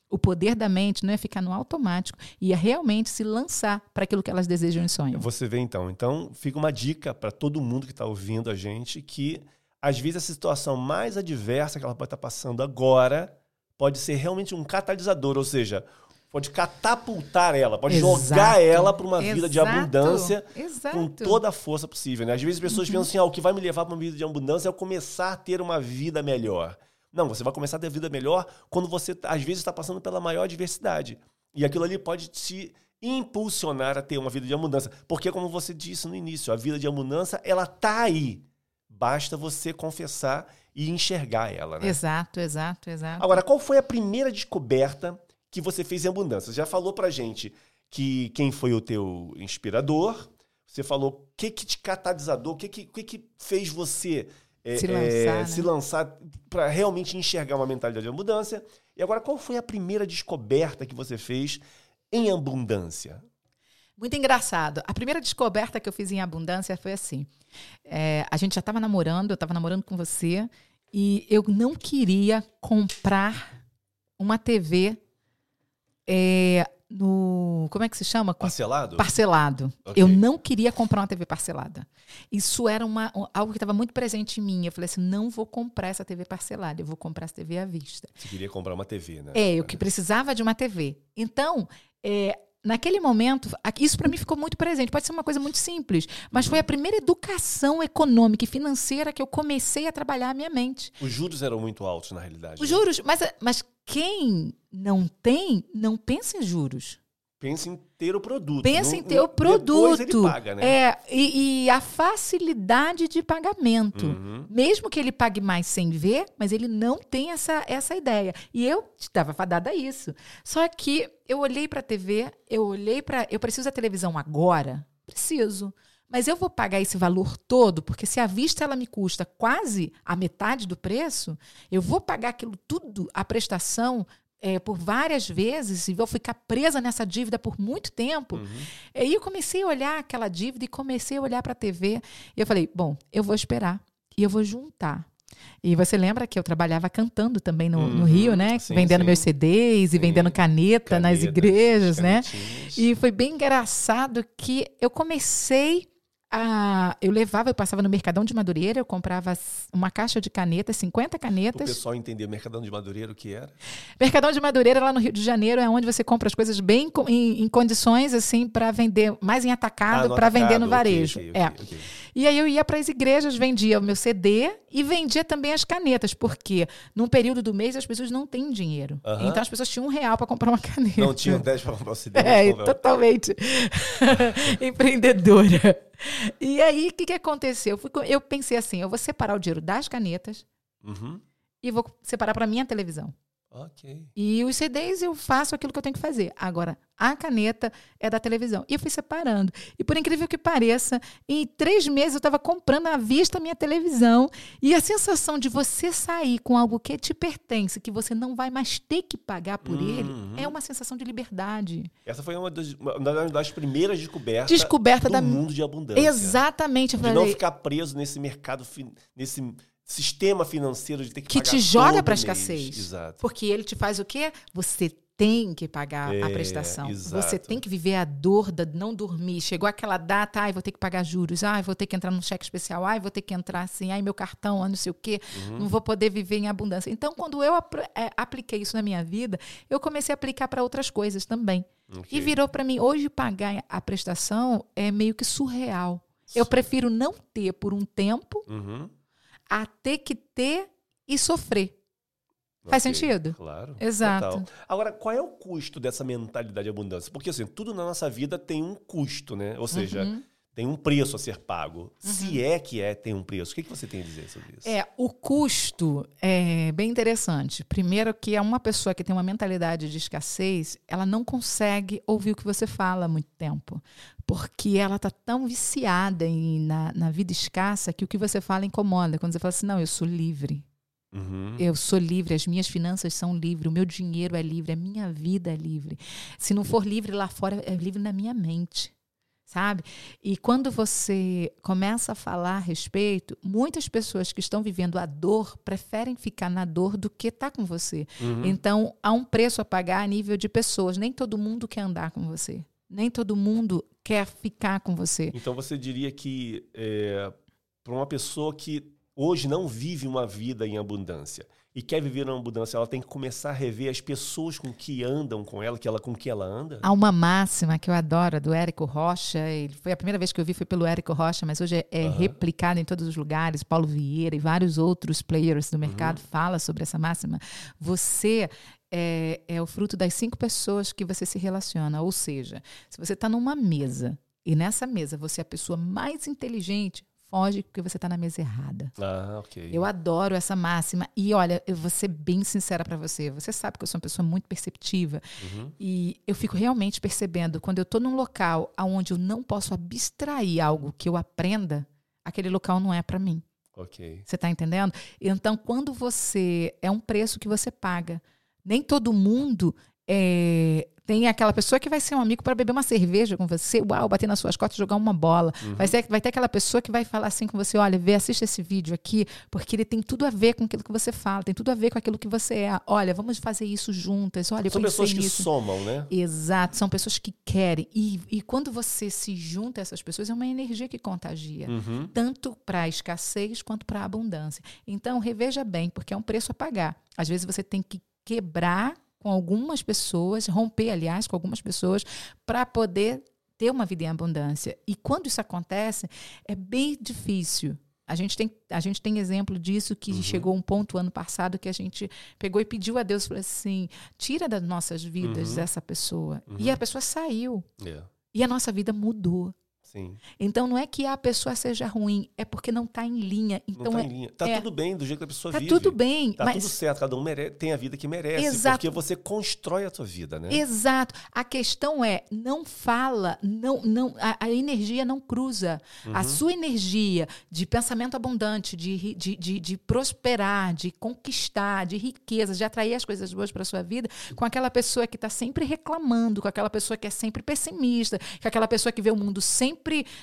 o poder da mente, não ia ficar no automático, ia realmente se lançar para aquilo que elas desejam e sonham. Você vê então. Então, fica uma dica para todo mundo que está ouvindo a gente que às vezes a situação mais adversa que ela pode estar passando agora pode ser realmente um catalisador, ou seja, pode catapultar ela, pode Exato. jogar ela para uma vida de abundância Exato. com toda a força possível. Né? Às vezes as pessoas pensam assim, ah, o que vai me levar para uma vida de abundância é eu começar a ter uma vida melhor. Não, você vai começar a ter vida melhor quando você, às vezes, está passando pela maior adversidade. E aquilo ali pode te impulsionar a ter uma vida de abundância. Porque, como você disse no início, a vida de abundância, ela tá aí. Basta você confessar e enxergar ela, né? Exato, exato, exato. Agora, qual foi a primeira descoberta que você fez em abundância? Você já falou pra gente que quem foi o teu inspirador. Você falou o que que te catalisador, o que que, que, que fez você é, Se é, lançar, né? se lançar para realmente enxergar uma mentalidade de abundância. E agora, qual foi a primeira descoberta que você fez em abundância? Muito engraçado. A primeira descoberta que eu fiz em abundância foi assim: é, a gente já estava namorando, eu estava namorando com você, e eu não queria comprar uma TV é, no. Como é que se chama? Parcelado? Parcelado. Ok. Eu não queria comprar uma TV parcelada. Isso era uma, algo que estava muito presente em mim. Eu falei assim: não vou comprar essa TV parcelada, eu vou comprar essa TV à vista. Você queria comprar uma TV, né? É, eu que precisava de uma TV. Então, é, naquele momento, isso para mim ficou muito presente. Pode ser uma coisa muito simples, mas foi a primeira educação econômica e financeira que eu comecei a trabalhar a minha mente. Os juros eram muito altos, na realidade. Os né? juros, mas, mas quem não tem, não pensa em juros. Pensa em ter o produto. Pensa No- em ter o Depois produto. ele paga, né? É, e, e a facilidade de pagamento. Uhum. Mesmo que ele pague mais sem ver, mas ele não tem essa, essa ideia. E eu estava fadada a isso. Só que eu olhei para a TV, eu olhei para. Eu preciso da televisão agora? Preciso. Mas eu vou pagar esse valor todo, porque se a vista ela me custa quase a metade do preço, eu vou pagar aquilo tudo, a prestação, é, por várias vezes, e vou ficar presa nessa dívida por muito tempo. Uhum. Aí eu comecei a olhar aquela dívida e comecei a olhar para a TV. E eu falei, bom, eu vou esperar e eu vou juntar. E você lembra que eu trabalhava cantando também no, no Uhum, Rio, né? sim, vendendo sim. meus CDs Sim. e vendendo caneta nas igrejas, né? E foi bem engraçado que eu comecei a. Eu levava, eu passava no Mercadão de Madureira, eu comprava uma caixa de canetas, 50 O canetas. pessoal entender Mercadão de Madureira o que era. Mercadão de Madureira, lá no Rio de Janeiro, é onde você compra as coisas bem em, em condições, assim, para vender, mais em atacado, Ah, para vender no varejo. ok, é. ok, ok. E aí eu ia para as igrejas, vendia o meu CD e vendia também as canetas, porque num período do mês as pessoas não têm dinheiro. Aham. Então as pessoas tinham um real para comprar uma caneta. Não tinha 10 para comprar o CD. É, comprava. totalmente empreendedora. E aí, o que, que aconteceu? Eu, fui eu pensei assim: eu vou separar o dinheiro das canetas Uhum. e vou separar para minha televisão. Ok. E os CDs eu faço aquilo que eu tenho que fazer. Agora, a caneta é da televisão. E eu fui separando. E por incrível que pareça, em três meses eu estava comprando à vista a minha televisão. E a sensação de você sair com algo que te pertence, que você não vai mais ter que pagar por Uhum. ele, é uma sensação de liberdade. Essa foi uma das, uma das primeiras descobertas Descoberta do da. mundo de abundância. Exatamente. Eu De não falei, ficar preso nesse mercado, nesse sistema financeiro de ter que, que pagar te joga para escassez. Exato. Porque ele te faz o quê? Você tem que pagar É, a prestação. exato. Você tem que viver a dor de não dormir. Chegou aquela data, ai, vou ter que pagar juros, ai, vou ter que entrar num cheque especial, ai, vou ter que entrar assim, ai, meu cartão, ai, não sei o quê, Uhum. não vou poder viver em abundância. Então, quando eu é, apliquei isso na minha vida, eu comecei a aplicar para outras coisas também. Ok. E virou para mim, hoje pagar a prestação é meio que surreal. Eu prefiro não ter por um tempo Uhum. A ter que ter e sofrer. Faz Ok, sentido? Claro. Exato. Total. Agora, qual é o custo dessa mentalidade de abundância? Porque assim, tudo na nossa vida tem um custo, né? Ou seja, Uhum. Tem um preço a ser pago. Se é que é, tem um preço. O que, que você tem a dizer sobre isso? É, o custo é bem interessante. Primeiro que é uma pessoa que tem uma mentalidade de escassez, ela não consegue ouvir o que você fala há muito tempo. Porque ela está tão viciada em, na, na vida escassa que o que você fala incomoda. Quando você fala assim, não, eu sou livre. Uhum. Eu sou livre, as minhas finanças são livres, o meu dinheiro é livre, a minha vida é livre. Se não for livre lá fora, é livre na minha mente. Sabe? E quando você começa a falar a respeito, muitas pessoas que estão vivendo a dor preferem ficar na dor do que estar com você. Uhum. Então, há um preço a pagar a nível de pessoas. Nem todo mundo quer andar com você. Nem todo mundo quer ficar com você. Então você diria que para uma pessoa que hoje não vive uma vida em abundância e quer viver uma abundância, ela tem que começar a rever as pessoas com que andam com ela, que ela com que ela anda? Há uma máxima que eu adoro, do Érico Rocha. Ele foi a primeira vez que eu vi foi pelo Érico Rocha, mas hoje é, é Aham. replicado em todos os lugares. Paulo Vieira e vários outros players do mercado falam sobre essa máxima. Você é, é o fruto das cinco pessoas que você se relaciona. Ou seja, se você está numa mesa e nessa mesa você é a pessoa mais inteligente, foge porque você está na mesa errada. Ah, ok. Eu adoro essa máxima. E olha, eu vou ser bem sincera para você. Você sabe que eu sou uma pessoa muito perceptiva. Uhum. E eu fico realmente percebendo, quando eu estou num local onde eu não posso abstrair algo que eu aprenda, aquele local não é para mim. Ok. Você está entendendo? Então, quando você. É um preço que você paga. Nem todo mundo é, tem aquela pessoa que vai ser um amigo para beber uma cerveja com você, uau, bater nas suas costas, jogar uma bola. Vai, ser, vai ter aquela pessoa que vai falar assim com você: olha, vê, assiste esse vídeo aqui, porque ele tem tudo a ver com aquilo que você fala, tem tudo a ver com aquilo que você é. Olha, vamos fazer isso juntas. Olha, São pessoas que nisso. somam, né? Exato, são pessoas que querem. E, e quando você se junta a essas pessoas, é uma energia que contagia. Uhum. Tanto para a escassez quanto para a abundância. Então, reveja bem, porque é um preço a pagar. Às vezes você tem que quebrar com algumas pessoas, romper, aliás, com algumas pessoas, para poder ter uma vida em abundância. E quando isso acontece, é bem difícil. A gente tem, a gente tem exemplo disso que chegou um ponto ano passado que a gente pegou e pediu a Deus, falou assim, tira das nossas vidas Uhum. essa pessoa. E a pessoa saiu. É. E a nossa vida mudou. Sim. Então não é que a pessoa seja ruim, é porque não está em linha. Então não tá é, em linha. Tá é. tudo bem do jeito que a pessoa tá vive. tudo bem, Tá mas tudo certo, cada um mere- tem a vida que merece. Exato. Porque você constrói a sua vida, né? Exato. A questão é, não fala, não, não, a, a energia não cruza. A sua energia de pensamento abundante, de, de, de, de prosperar, de conquistar, de riqueza, de atrair as coisas boas para sua vida, com aquela pessoa que está sempre reclamando, com aquela pessoa que é sempre pessimista, com aquela pessoa que vê o mundo sempre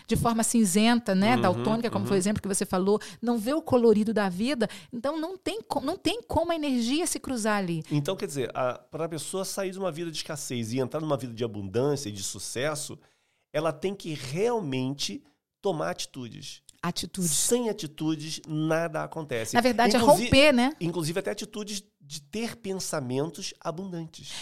de forma cinzenta, né? Uhum, Daltônica, como foi o exemplo que você falou, não vê o colorido da vida. Então não tem, não tem como a energia se cruzar ali. Então, quer dizer, para a pessoa sair de uma vida de escassez e entrar numa vida de abundância e de sucesso, ela tem que realmente tomar atitudes. Atitude. Sem atitudes, nada acontece. Na verdade, Inclusi- é romper, né? Inclusive até atitudes de ter pensamentos abundantes.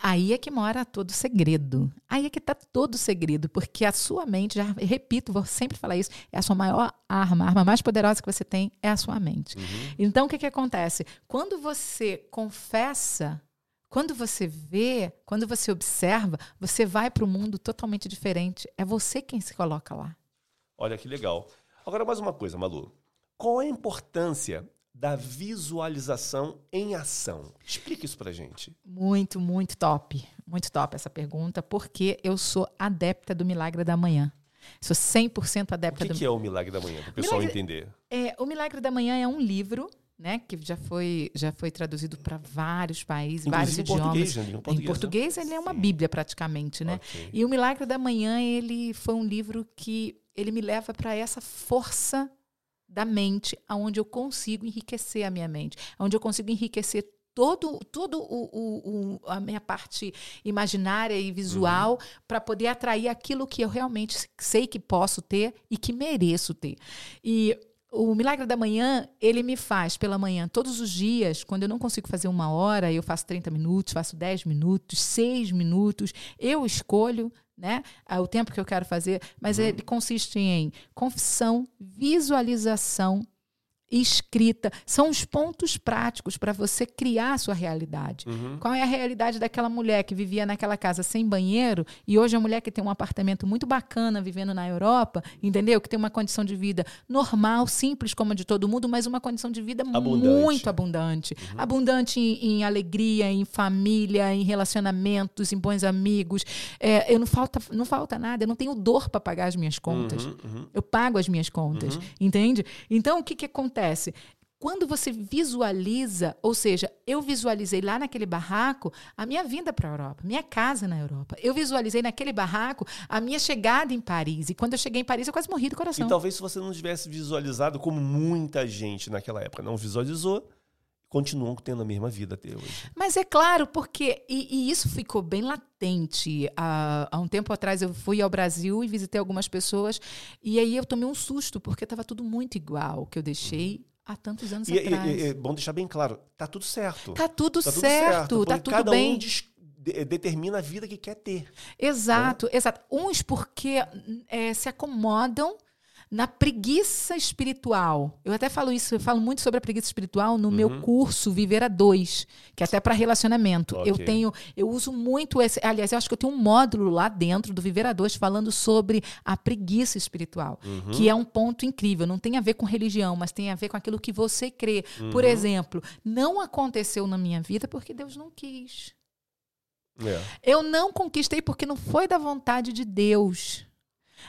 Aí é que mora todo o segredo. Aí é que está todo o segredo, porque a sua mente, já repito, vou sempre falar isso, é a sua maior arma, a arma mais poderosa que você tem é a sua mente. Uhum. Então, o que, que acontece? Quando você confessa, quando você vê, quando você observa, você vai para o mundo totalmente diferente. É você quem se coloca lá. Olha que legal. Agora, mais uma coisa, Malu. Qual é a importância da visualização em ação? Explica isso pra gente. Muito, muito top. Muito top essa pergunta, porque eu sou adepta do milagre da manhã. Sou 100% O adepta que, do que é o milagre da manhã, para o pessoal Milagre- entender? É, o Milagre da Manhã é um livro, né, que já foi, já foi traduzido para vários países, vários Inclusive em idiomas. português, né? Em portuguesa. português ele é uma Sim. bíblia praticamente, né? Ok. E o Milagre da Manhã, ele foi um livro que ele me leva para essa força da mente, aonde eu consigo enriquecer a minha mente, aonde eu consigo enriquecer todo, todo o, o- o- a minha parte imaginária e visual Uhum. para poder atrair aquilo que eu realmente sei que posso ter e que mereço ter. E o Milagre da Manhã, ele me faz pela manhã, todos os dias, quando eu não consigo fazer uma hora, eu faço 30 minutos, faço 10 minutos, 6 minutos, eu escolho né, o tempo que eu quero fazer, mas ele consiste em confissão, visualização, escrita. São os pontos práticos para você criar a sua realidade. Uhum. Qual é a realidade daquela mulher que vivia naquela casa sem banheiro e hoje é uma mulher que tem um apartamento muito bacana vivendo na Europa, entendeu? Que tem uma condição de vida normal, simples como a de todo mundo, mas uma condição de vida Abundante. muito abundante. Abundante em, em alegria, em família, em relacionamentos, em bons amigos. É, eu não falta, não falta nada, eu não tenho dor para pagar as minhas contas. Uhum, uhum. Eu pago as minhas contas, entende? Então, o que, que acontece? Quando você visualiza, ou seja, eu visualizei lá naquele barraco a minha vinda para a Europa, minha casa na Europa. Eu visualizei naquele barraco a minha chegada em Paris. E quando eu cheguei em Paris, eu quase morri do coração. E talvez se você não tivesse visualizado, como muita gente naquela época não visualizou, continuam tendo a mesma vida até hoje. Mas é claro, porque. E, e isso ficou bem latente. Há, há um tempo atrás eu fui ao Brasil e visitei algumas pessoas. E aí eu tomei um susto, porque estava tudo muito igual que eu deixei há tantos anos E, atrás. e- é bom deixar bem claro, tá tudo certo. Tá tudo Tá tudo certo, tá tudo cada bem. um de- determina a vida que quer ter. Exato, exato. Uns porque é, se acomodam na preguiça espiritual. Eu até falo isso, eu falo muito sobre a preguiça espiritual no meu curso Viver a Dois, que é até para relacionamento. Ok. Eu tenho, eu uso muito esse. Aliás, eu acho que eu tenho um módulo lá dentro do Viver a Dois falando sobre a preguiça espiritual, que é um ponto incrível. Não tem a ver com religião, mas tem a ver com aquilo que você crê. Por exemplo, não aconteceu na minha vida porque Deus não quis. É. Eu não conquistei porque não foi da vontade de Deus.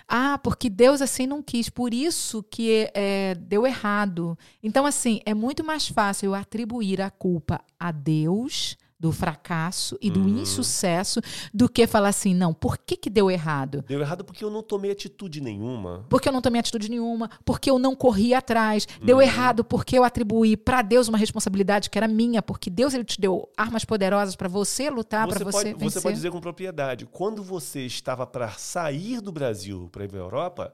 Ah, porque Deus assim não quis, por isso que é, deu errado. Então, assim, é muito mais fácil eu atribuir a culpa a Deus do fracasso e do insucesso do que falar assim, não, por que, que deu errado? Deu errado porque eu não tomei atitude nenhuma. Porque eu não tomei atitude nenhuma, porque eu não corri atrás. Deu errado porque eu atribuí para Deus uma responsabilidade que era minha, porque Deus ele te deu armas poderosas para você lutar, para você, você pode, vencer. você pode dizer com propriedade, quando você estava para sair do Brasil para ir para a Europa,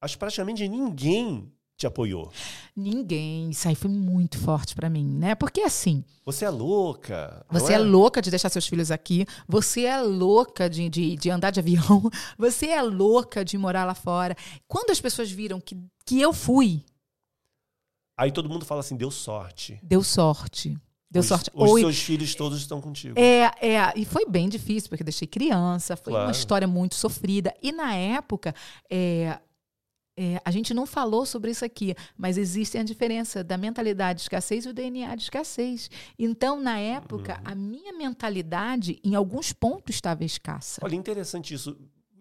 acho praticamente ninguém te apoiou. Ninguém. Isso aí foi muito forte pra mim, né? Porque assim, Você é louca. você é? louca de deixar seus filhos aqui, você é louca de, de, de andar de avião, você é louca de morar lá fora. Quando as pessoas viram que, que eu fui, Aí todo mundo fala assim, deu sorte. deu sorte. Deu os, sorte. Os Ou- seus filhos todos estão contigo. É, é, e foi bem difícil, porque deixei criança, foi Claro. uma história muito sofrida. E na época, é, é, a gente não falou sobre isso aqui, mas existe a diferença da mentalidade de escassez e o DNA de escassez. Então, na época, Uhum. a minha mentalidade, em alguns pontos, estava escassa. Olha, interessante isso.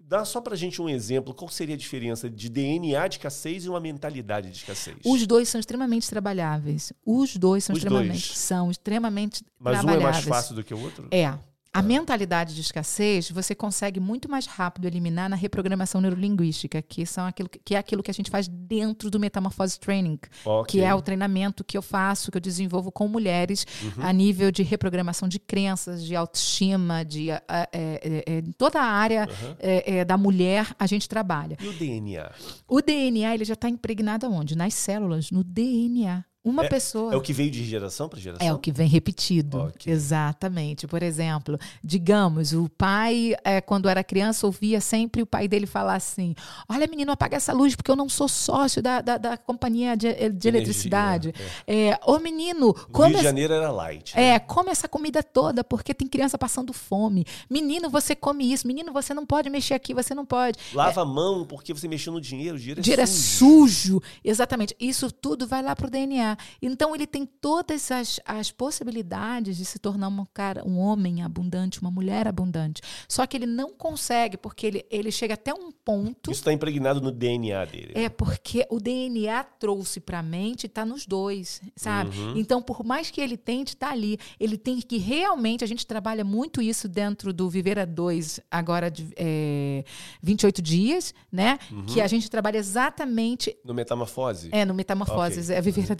Dá só pra gente um exemplo. Qual seria a diferença de DNA de escassez e uma mentalidade de escassez? Os dois são extremamente trabalháveis. Os dois são Os extremamente, dois. são extremamente Mas um é trabalháveis. mais fácil do que o outro? É. A mentalidade de escassez você consegue muito mais rápido eliminar na reprogramação neurolinguística, que, são aquilo, que é aquilo que a gente faz dentro do Metamorphose Training, Ok. que é o treinamento que eu faço, que eu desenvolvo com mulheres Uhum. a nível de reprogramação de crenças, de autoestima, de é, é, é, em toda a área Uhum. da mulher a gente trabalha. E o DNA? O DNA ele já está impregnado aonde? Nas células, no DNA. Uma pessoa. É o que veio de geração para geração? É o que vem repetido. Ok. Exatamente. Por exemplo, digamos, o pai, é, quando era criança, ouvia sempre o pai dele falar assim: Olha, menino, apaga essa luz, porque eu não sou sócio da, da, da companhia de, de eletricidade. É, Ô, menino, No come, Rio de Janeiro era light. né? é, come essa comida toda, porque tem criança passando fome. Menino, você come isso. Menino, você não pode mexer aqui, você não pode. Lava a mão porque você mexeu no dinheiro. O dinheiro é Dinheiro é sujo. sujo. Exatamente. Isso tudo vai lá pro DNA. Então ele tem todas as, as possibilidades de se tornar um cara, um homem abundante, uma mulher abundante. Só que ele não consegue, porque ele, ele chega até um ponto. Isso está impregnado no DNA dele. É porque o DNA trouxe para a mente, está nos dois, sabe? Uhum. Então, por mais que ele tente, está ali. Ele tem que realmente, a gente trabalha muito isso dentro do Viver a Dois, agora de é, 28 dias, né? Uhum. Que a gente trabalha exatamente. No Metamorfose? É, no Metamorfoses. É, Viver a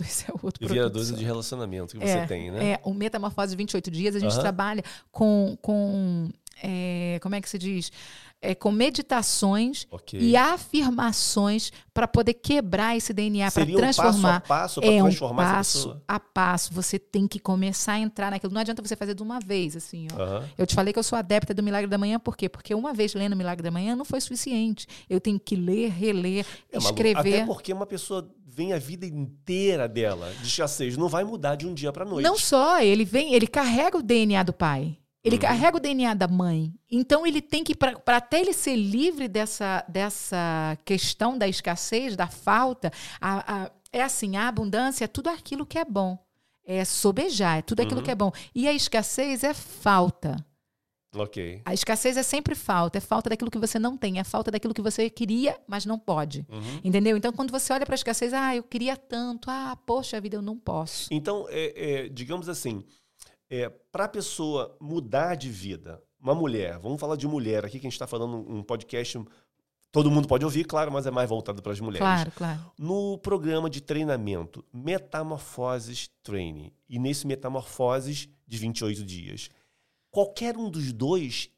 Dois é outro é de relacionamento que É, você tem, né? É, o Metamorfose 28 dias, a gente Aham. trabalha com. com é, como é que se diz? É, com meditações Ok. e afirmações para poder quebrar esse DNA, para Seria um transformar. passo a passo para é um transformar essa passo a passo. Você tem que começar a entrar naquilo. Não adianta você fazer de uma vez, assim, ó. Aham. Eu te falei que eu sou adepta do Milagre da Manhã, por quê? Porque uma vez lendo o Milagre da Manhã não foi suficiente. Eu tenho que ler, reler, É, Malu, escrever. Até porque uma pessoa vem a vida inteira dela de escassez, não vai mudar de um dia para noite. Não só, ele vem, ele carrega o DNA do pai. Ele Uhum. carrega o DNA da mãe. Então ele tem que, para até ele ser livre dessa, dessa questão da escassez, da falta, a- a- é assim, a abundância é tudo aquilo que é bom. É sobejar, é tudo aquilo Uhum. que é bom. E a escassez é falta. Ok. A escassez é sempre falta. É falta daquilo que você não tem. É falta daquilo que você queria, mas não pode. Uhum. Entendeu? Então, quando você olha para a escassez, ah, eu queria tanto. Ah, poxa vida, eu não posso. Então, é, é, digamos assim, para a pessoa mudar de vida, uma mulher, vamos falar de mulher aqui, que a gente está falando um podcast, todo mundo pode ouvir, claro, mas é mais voltado para as mulheres. Claro, claro. No programa de treinamento Metamorfoses Training, e nesse Metamorfoses de 28 dias, qualquer um dos dois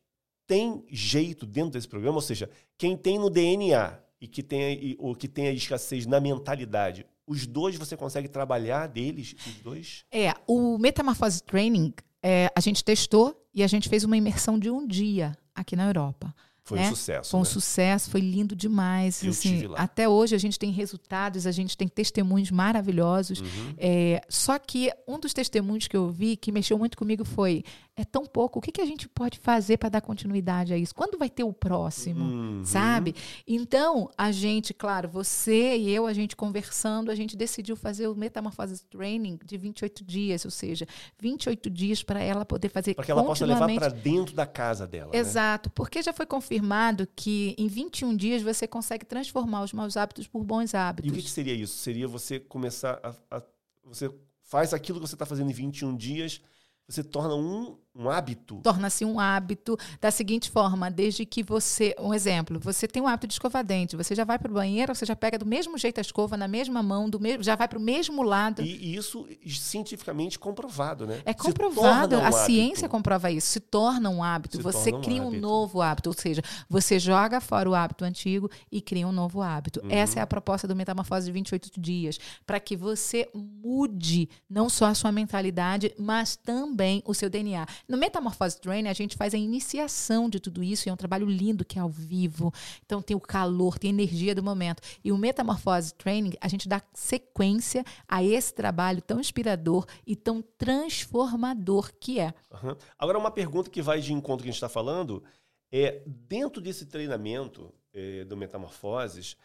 tem jeito dentro desse programa, ou seja, quem tem no DNA e que tem, e, ou que tem a escassez na mentalidade, os dois você consegue trabalhar deles, os dois? É, o Metamorfose Training, é, a gente testou e a gente fez uma imersão de um dia aqui na Europa. Foi É, um sucesso. Foi um né? sucesso, foi lindo demais. Eu assim, lá. até hoje a gente tem resultados, a gente tem testemunhos maravilhosos. Uhum. É, só que um dos testemunhos que eu vi que mexeu muito comigo foi: é tão pouco, o que, que a gente pode fazer para dar continuidade a isso? Quando vai ter o próximo? Uhum. Sabe? Então, a gente, claro, você e eu, a gente conversando, a gente decidiu fazer o Metamorfose Training de 28 dias, ou seja, 28 dias para ela poder fazer Para que ela possa levar para dentro da casa dela. né? Exato, porque já foi confirmado que em 21 dias você consegue transformar os maus hábitos por bons E hábitos. o que, que seria isso? Seria você começar a. a- você faz aquilo que você está fazendo em 21 dias, você torna um, um hábito. Torna-se um hábito da seguinte forma, desde que você, um exemplo, você tem o hábito de escovar dente, você já vai para o banheiro, você já pega do mesmo jeito a escova, na mesma mão, do mesmo, já vai para o mesmo lado. E, e isso cientificamente comprovado, né? É comprovado, um a ciência hábito. comprova isso, se torna um hábito, Se você um cria um hábito. novo hábito, ou seja, você joga fora o hábito antigo e cria um novo hábito. Uhum. Essa é a proposta do Metamorfose de 28 dias, para que você mude não só a sua mentalidade, mas também o seu DNA. No Metamorfose Training, a gente faz a iniciação de tudo isso, e é um trabalho lindo que é ao vivo, então tem o calor, tem a energia do momento. E o Metamorfose Training, a gente dá sequência a esse trabalho tão inspirador e tão transformador que é. Aham. Agora, uma pergunta que vai de encontro que a gente está falando é: dentro desse treinamento eh, do Metamorfoses,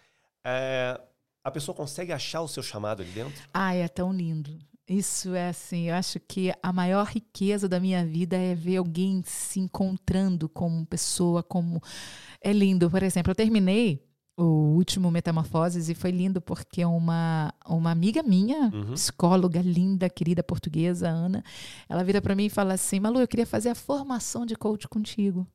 eh, a pessoa consegue achar o seu chamado ali dentro? Ai, é tão lindo. Isso é assim, eu acho que a maior riqueza da minha vida é ver alguém se encontrando como pessoa, como é lindo. Por exemplo, eu terminei o último Metamorfoses e foi lindo porque uma uma amiga minha, Uhum. psicóloga linda, querida portuguesa, Ana, ela vira para mim e fala assim: "Malu, eu queria fazer a formação de coach contigo.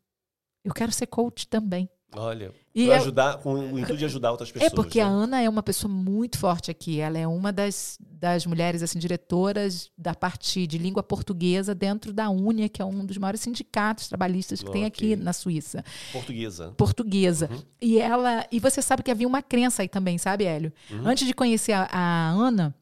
Eu quero ser coach também." Olha, E pra eu- ajudar, com o intuito de ajudar outras pessoas. é porque né? a Ana é uma pessoa muito forte aqui. Ela é uma das, das mulheres assim diretoras da parte de língua portuguesa dentro da Unia, que é um dos maiores sindicatos trabalhistas que tem aqui na Suíça, Portuguesa. portuguesa. Uhum. E ela e você sabe que havia uma crença aí também, sabe, Hélio? Uhum. Antes de conhecer a, a Ana,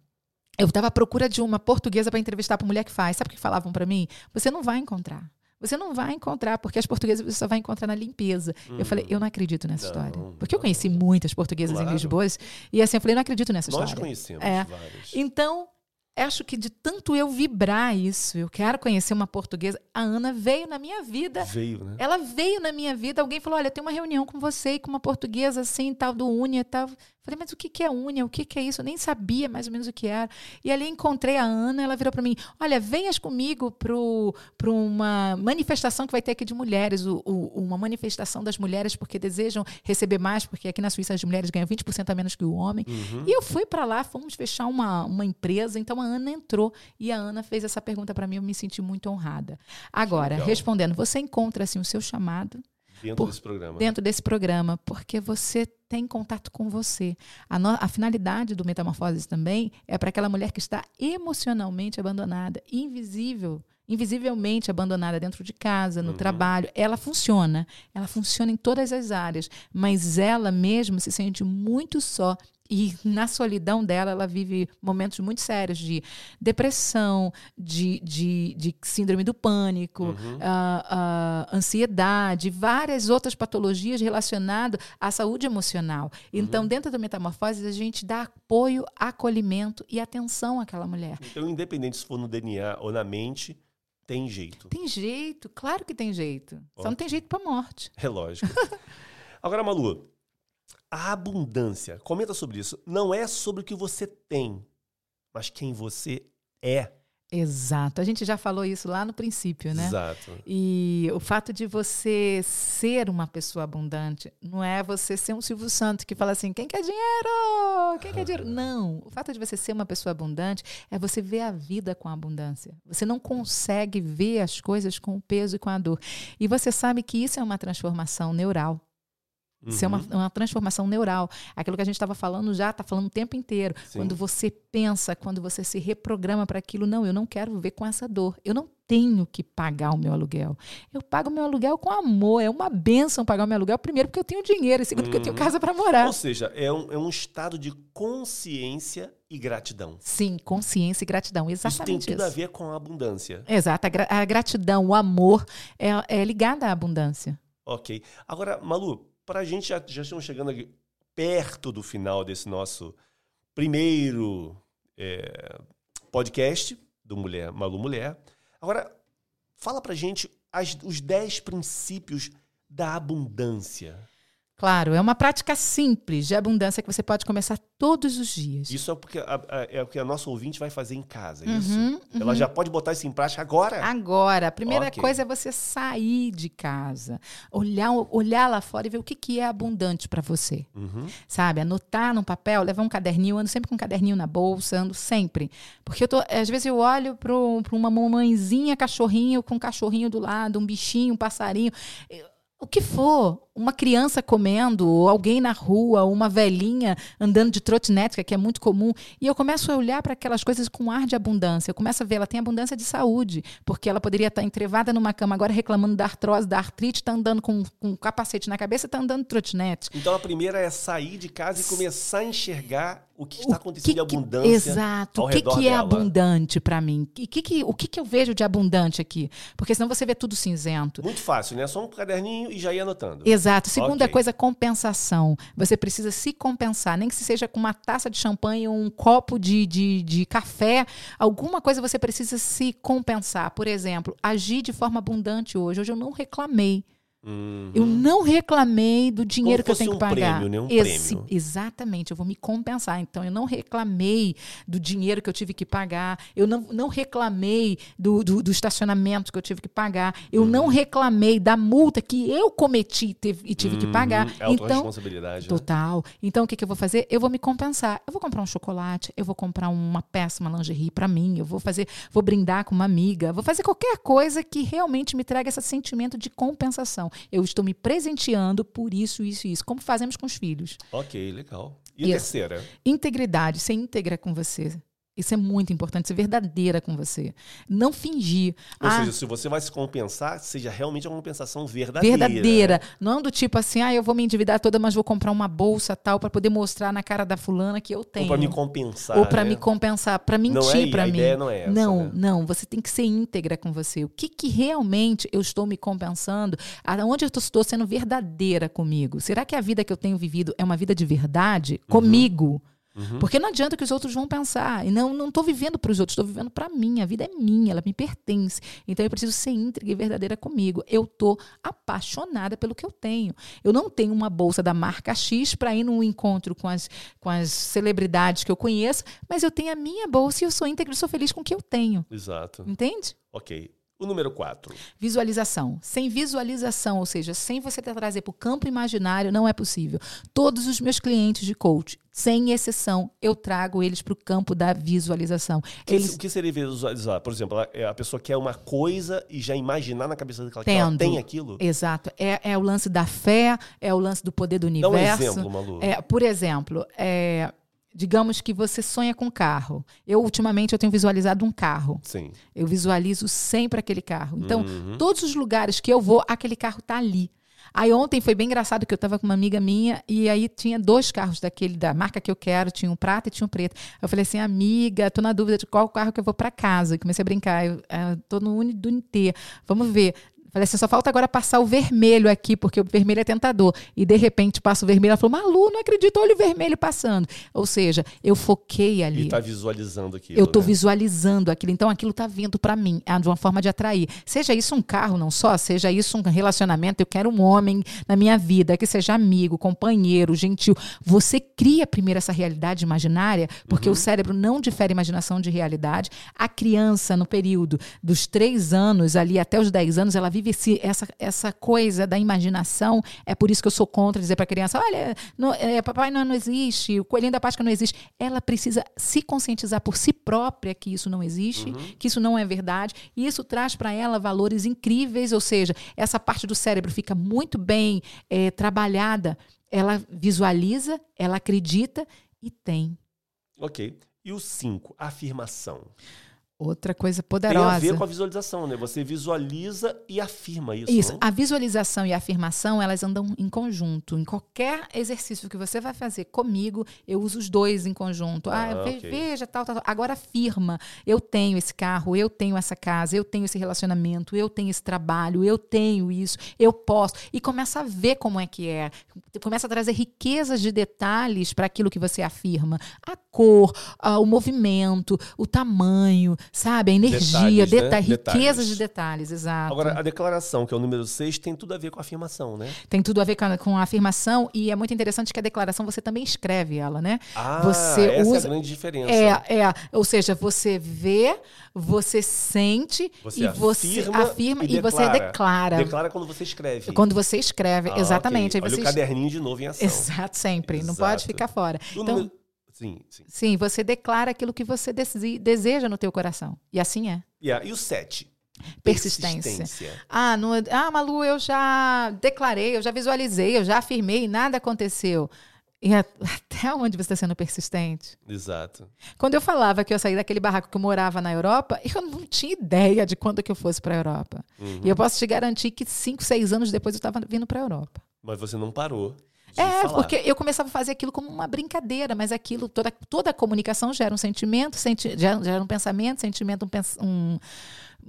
eu estava à procura de uma portuguesa para entrevistar para mulher que faz. Sabe o que falavam para mim? Você não vai encontrar. Você não vai encontrar, porque as portuguesas você só vai encontrar na limpeza. Eu falei, eu não acredito nessa Não, história. Porque eu não. conheci muitas portuguesas Claro. em Lisboa. E assim, eu falei, eu não acredito nessa Nós história. conhecemos É. várias. Então, acho que de tanto eu vibrar isso, eu quero conhecer uma portuguesa. A Ana veio na minha vida. Veio, né? Ela veio na minha vida. Alguém falou: Olha, tem uma reunião com você e com uma portuguesa assim, tal, do Unia e tal. Falei, mas o que, que é unha? O que, que é isso? Eu nem sabia mais ou menos o que era. E ali encontrei a Ana, ela virou para mim: Olha, venhas comigo para uma manifestação que vai ter aqui de mulheres, o, o, uma manifestação das mulheres porque desejam receber mais, porque aqui na Suíça as mulheres ganham 20% a menos que o homem. Uhum. E eu fui para lá, fomos fechar uma, uma empresa, então a Ana entrou e a Ana fez essa pergunta para mim, eu me senti muito honrada. Agora, Legal. respondendo, você encontra assim o seu chamado Dentro Por- desse programa. dentro desse programa, porque você tem contato com você. A, no- a finalidade do Metamorfoses também é para aquela mulher que está emocionalmente abandonada, invisível, invisivelmente abandonada dentro de casa, no Uhum. trabalho. Ela funciona, ela funciona em todas as áreas, mas ela mesma se sente muito só. E na solidão dela, ela vive momentos muito sérios de depressão, de, de, de síndrome do pânico, Uhum. ah, ah, ansiedade, várias outras patologias relacionadas à saúde emocional. Então, Uhum. dentro da metamorfose, a gente dá apoio, acolhimento e atenção àquela mulher. Então, independente se for no DNA ou na mente, tem jeito. Tem jeito, claro que tem jeito. Só não tem jeito para morte. É lógico. Agora, Malu, a abundância, comenta sobre isso. Não é sobre o que você tem, mas quem você é. Exato. A gente já falou isso lá no princípio, né? Exato. E o fato de você ser uma pessoa abundante não é você ser um Silvio Santos que fala assim: quem quer dinheiro? Quem quer dinheiro? Não. O fato de você ser uma pessoa abundante é você ver a vida com abundância. Você não consegue ver as coisas com o peso e com a dor. E você sabe que isso é uma transformação neural. Isso é uma, Uhum. uma transformação neural. Aquilo que a gente estava falando já, está falando o tempo inteiro. Sim. Quando você pensa, quando você se reprograma para aquilo, não, eu não quero viver com essa dor. Eu não tenho que pagar o meu aluguel. Eu pago o meu aluguel com amor. É uma benção pagar o meu aluguel, primeiro, porque eu tenho dinheiro, e segundo, porque eu tenho Uhum. casa para morar. Ou seja, é um, é um estado de consciência e gratidão. Sim, consciência e gratidão. Isso tem Exatamente tudo isso. a ver com a abundância. Exato. A, gra- a gratidão, o amor é, é ligada à abundância. Ok. Agora, Malu, para a gente já, já estamos chegando perto do final desse nosso primeiro é, podcast do Mulher Malu Mulher. Agora, fala pra gente as- os 10 princípios da abundância. Claro, é uma prática simples de abundância que você pode começar todos os dias. Isso é porque a, a- é o que a nossa ouvinte vai fazer em casa, é isso? Uhum, Ela já pode botar isso em prática agora? Agora, a primeira Ok. coisa é você sair de casa, olhar, olhar lá fora e ver o que, que é abundante para você. Uhum. Sabe? Anotar num papel, levar um caderninho, ando sempre com um caderninho na bolsa, ando sempre. Porque eu tô, às vezes eu olho para uma mamãezinha cachorrinho com um cachorrinho do lado, um bichinho, um passarinho. eu- O que for, uma criança comendo, ou alguém na rua, uma velhinha andando de trotinete, que é muito comum, e eu começo a olhar para aquelas coisas com ar de abundância. Eu começo a ver, ela tem abundância de saúde, porque ela poderia estar entrevada numa cama agora reclamando da artrose, da artrite, está andando com, com um capacete na cabeça, está andando de trotinete. Então a primeira é sair de casa e começar a enxergar o que está acontecendo de que que- abundância. exato. O que, que é dela. abundante para mim? E que que- o que, que eu vejo de abundante aqui? Porque senão você vê tudo cinzento. Muito fácil, né? Só um caderninho e já ia anotando. Exato. Segunda Ok. coisa, compensação. Você precisa se compensar, nem que seja com uma taça de champanhe ou um copo de, de, de café. Alguma coisa você precisa se compensar. Por exemplo, agir de forma abundante hoje. Hoje eu não reclamei. Uhum. Eu não reclamei do dinheiro que eu tenho que um pagar. prêmio, né? Um Esse- prêmio. Exatamente, eu vou me compensar. Então, eu não reclamei do dinheiro que eu tive que pagar, eu não, não reclamei do, do, do estacionamento que eu tive que pagar, eu Uhum. não reclamei da multa que eu cometi e teve- e tive que pagar. Uhum. É Então, autorresponsabilidade, né? Total. Então, o que, que eu vou fazer? Eu vou me compensar. Eu vou comprar um chocolate, eu vou comprar uma peça, uma lingerie para mim, eu vou fazer, vou brindar com uma amiga, vou fazer qualquer coisa que realmente me traga esse sentimento de compensação. Eu estou me presenteando por isso, isso e isso, como fazemos com os filhos. Ok, legal. E a Isso. terceira? Integridade, ser íntegra com você. Isso é muito importante, ser verdadeira com você. Não fingir. Ou Ah, seja, se você vai se compensar, seja realmente uma compensação verdadeira. verdadeira. Não do tipo assim, ah, eu vou me endividar toda, mas vou comprar uma bolsa tal para poder mostrar na cara da fulana que eu tenho. Ou para me compensar. Ou para né? me compensar, para mentir Não é, para mim. ideia não é essa. não, né? não, você tem que ser íntegra com você. O que, que realmente eu estou me compensando? Aonde eu estou sendo verdadeira comigo? Será que a vida que eu tenho vivido é uma vida de verdade comigo? Uhum. Porque não adianta que os outros vão pensar. E não não estou vivendo para os outros, estou vivendo para mim. A vida é minha, ela me pertence. Então eu preciso ser íntegra e verdadeira comigo. Eu estou apaixonada pelo que eu tenho. Eu não tenho uma bolsa da marca X para ir num encontro com as, com as celebridades que eu conheço, mas eu tenho a minha bolsa e eu sou íntegra e sou feliz com o que eu tenho. Exato. Entende? Ok. O número 4. Visualização. Sem visualização, ou seja, sem você trazer para o campo imaginário, não é possível. Todos os meus clientes de coach, sem exceção, eu trago eles para o campo da visualização. Que, eles... O que seria visualizar? Por exemplo, a pessoa quer uma coisa e já imaginar na cabeça dela que ela tem aquilo? Exato. É, é, o lance da fé, é o lance do poder do universo. Dá um exemplo, Malu. É, por exemplo, é, digamos que você sonha com carro. Eu ultimamente eu tenho visualizado um carro. Sim. Eu visualizo sempre aquele carro. Então, uhum. todos os lugares que eu vou, aquele carro está ali. Aí ontem foi bem engraçado que eu estava com uma amiga minha e aí tinha dois carros daquele da marca que eu quero, tinha um prata e tinha um preto. Eu falei assim, amiga, tô na dúvida de qual carro que eu vou para casa. Eu comecei a brincar, eu, eu tô no Unidunité. Vamos ver. Falei assim, só falta agora passar o vermelho aqui, porque o vermelho é tentador. E de repente passa o vermelho. Ela falou, Malu, não acredito, olha o vermelho passando. Ou seja, eu foquei ali. E está visualizando aquilo. Eu estou né? visualizando aquilo. Então aquilo está vindo para mim. É de uma forma de atrair. Seja isso um carro, não só, seja isso um relacionamento. Eu quero um homem na minha vida, que seja amigo, companheiro, gentil. Você cria primeiro essa realidade imaginária, porque uhum. o cérebro não difere imaginação de realidade. A criança, no período dos três anos ali até os dez anos, ela vive esse, essa, essa coisa da imaginação. É por isso que eu sou contra dizer para a criança: olha, não, é, papai não, não existe, o coelhinho da Páscoa não existe. Ela precisa se conscientizar por si própria que isso não existe, uhum. que isso não é verdade. E isso traz para ela valores incríveis, ou seja, essa parte do cérebro fica muito bem é, trabalhada. Ela visualiza, ela acredita e tem. Ok. E o 5, afirmação. Outra coisa poderosa. Tem a ver com a visualização, né? Você visualiza e afirma isso. Isso. Não? A visualização e a afirmação, elas andam em conjunto. Em qualquer exercício que você vai fazer comigo, eu uso os dois em conjunto. Ah, ah okay. veja, tal, tal, tal. Agora afirma. Eu tenho esse carro, eu tenho essa casa, eu tenho esse relacionamento, eu tenho esse trabalho, eu tenho isso, eu posso. E começa a ver como é que é. Começa a trazer riquezas de detalhes para aquilo que você afirma. A cor, o movimento, o tamanho sabe? A energia, detalhes, deta né? riqueza detalhes. de detalhes, exato. Agora, a declaração, que é o número 6, tem tudo a ver com a afirmação, né? Tem tudo a ver com a, com a afirmação e é muito interessante que a declaração você também escreve ela, né? Ah, você essa usa... é a grande diferença. É, é. Ou seja, você vê, você sente você e você afirma e, e você declara. Declara quando você escreve. Quando você escreve, ah, exatamente. Okay. Olha você... o caderninho de novo em ação. Exato, sempre. Exato. Não pode ficar fora. Então, número... Sim, sim. Sim, você declara aquilo que você deseja no teu coração. E assim é. Yeah. E o sete? Persistência. Persistência. Ah, no, ah, Malu, eu já declarei, eu já visualizei, eu já afirmei, nada aconteceu. E até onde você está sendo persistente? Exato. Quando eu falava que eu saí daquele barraco que eu morava na Europa, eu não tinha ideia de quando que eu fosse para a Europa. Uhum. E eu posso te garantir que cinco, seis anos depois eu estava vindo para a Europa. Mas você não parou. É, falar. porque eu começava a fazer aquilo como uma brincadeira, mas aquilo, toda, toda a comunicação gera um sentimento, senti, gera, gera, um pensamento, sentimento, um, pens, um,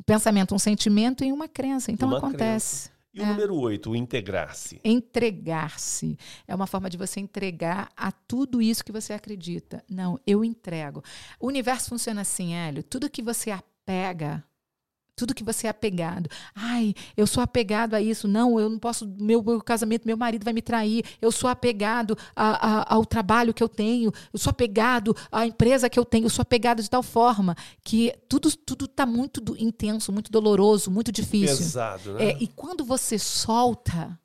pensamento, um sentimento e uma crença. Então uma acontece. Crença. E o é. número oito, o integrar-se. Entregar-se. É uma forma de você entregar a tudo isso que você acredita. Não, eu entrego. O universo funciona assim, Hélio. Tudo que você apega, tudo que você é apegado. Ai, eu sou apegado a isso. Não, eu não posso. Meu, meu casamento, meu marido vai me trair. Eu sou apegado a, a, ao trabalho que eu tenho. Eu sou apegado à empresa que eu tenho. Eu sou apegado de tal forma que tudo tudo está muito do, intenso, muito doloroso, muito difícil. Pesado, né? É, e quando você solta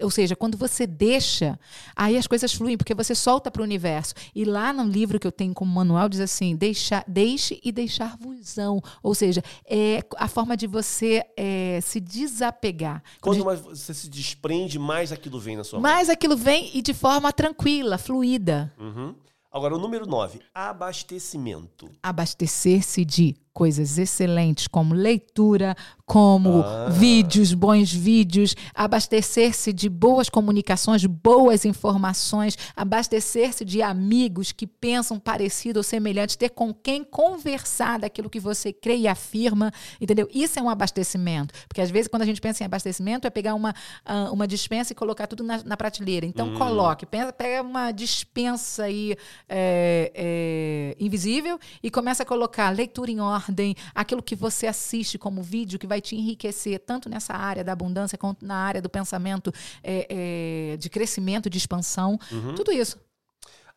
ou seja, quando você deixa, aí as coisas fluem, porque você solta para o universo. E lá no livro que eu tenho como manual diz assim: deixa, deixe e deixar vusão. Ou seja, é a forma de você é, se desapegar. Quando mais você se desprende, mais aquilo vem na sua mão. Mais aquilo vem e de forma tranquila, fluida. Uhum. Agora, o número 9, abastecimento. Abastecer-se de coisas excelentes como leitura, como Ah. vídeos, bons vídeos, abastecer-se de boas comunicações, boas informações, abastecer-se de amigos que pensam parecido ou semelhante, ter com quem conversar daquilo que você crê e afirma, entendeu? Isso é um abastecimento. Porque às vezes quando a gente pensa em abastecimento é pegar uma, ah, uma dispensa e colocar tudo na, na prateleira. Então coloque, pensa, pega uma dispensa aí é, é, invisível e começa a colocar leitura em ordem, aquilo que você assiste como vídeo que vai te enriquecer tanto nessa área da abundância quanto na área do pensamento é, é, de crescimento, de expansão, tudo isso.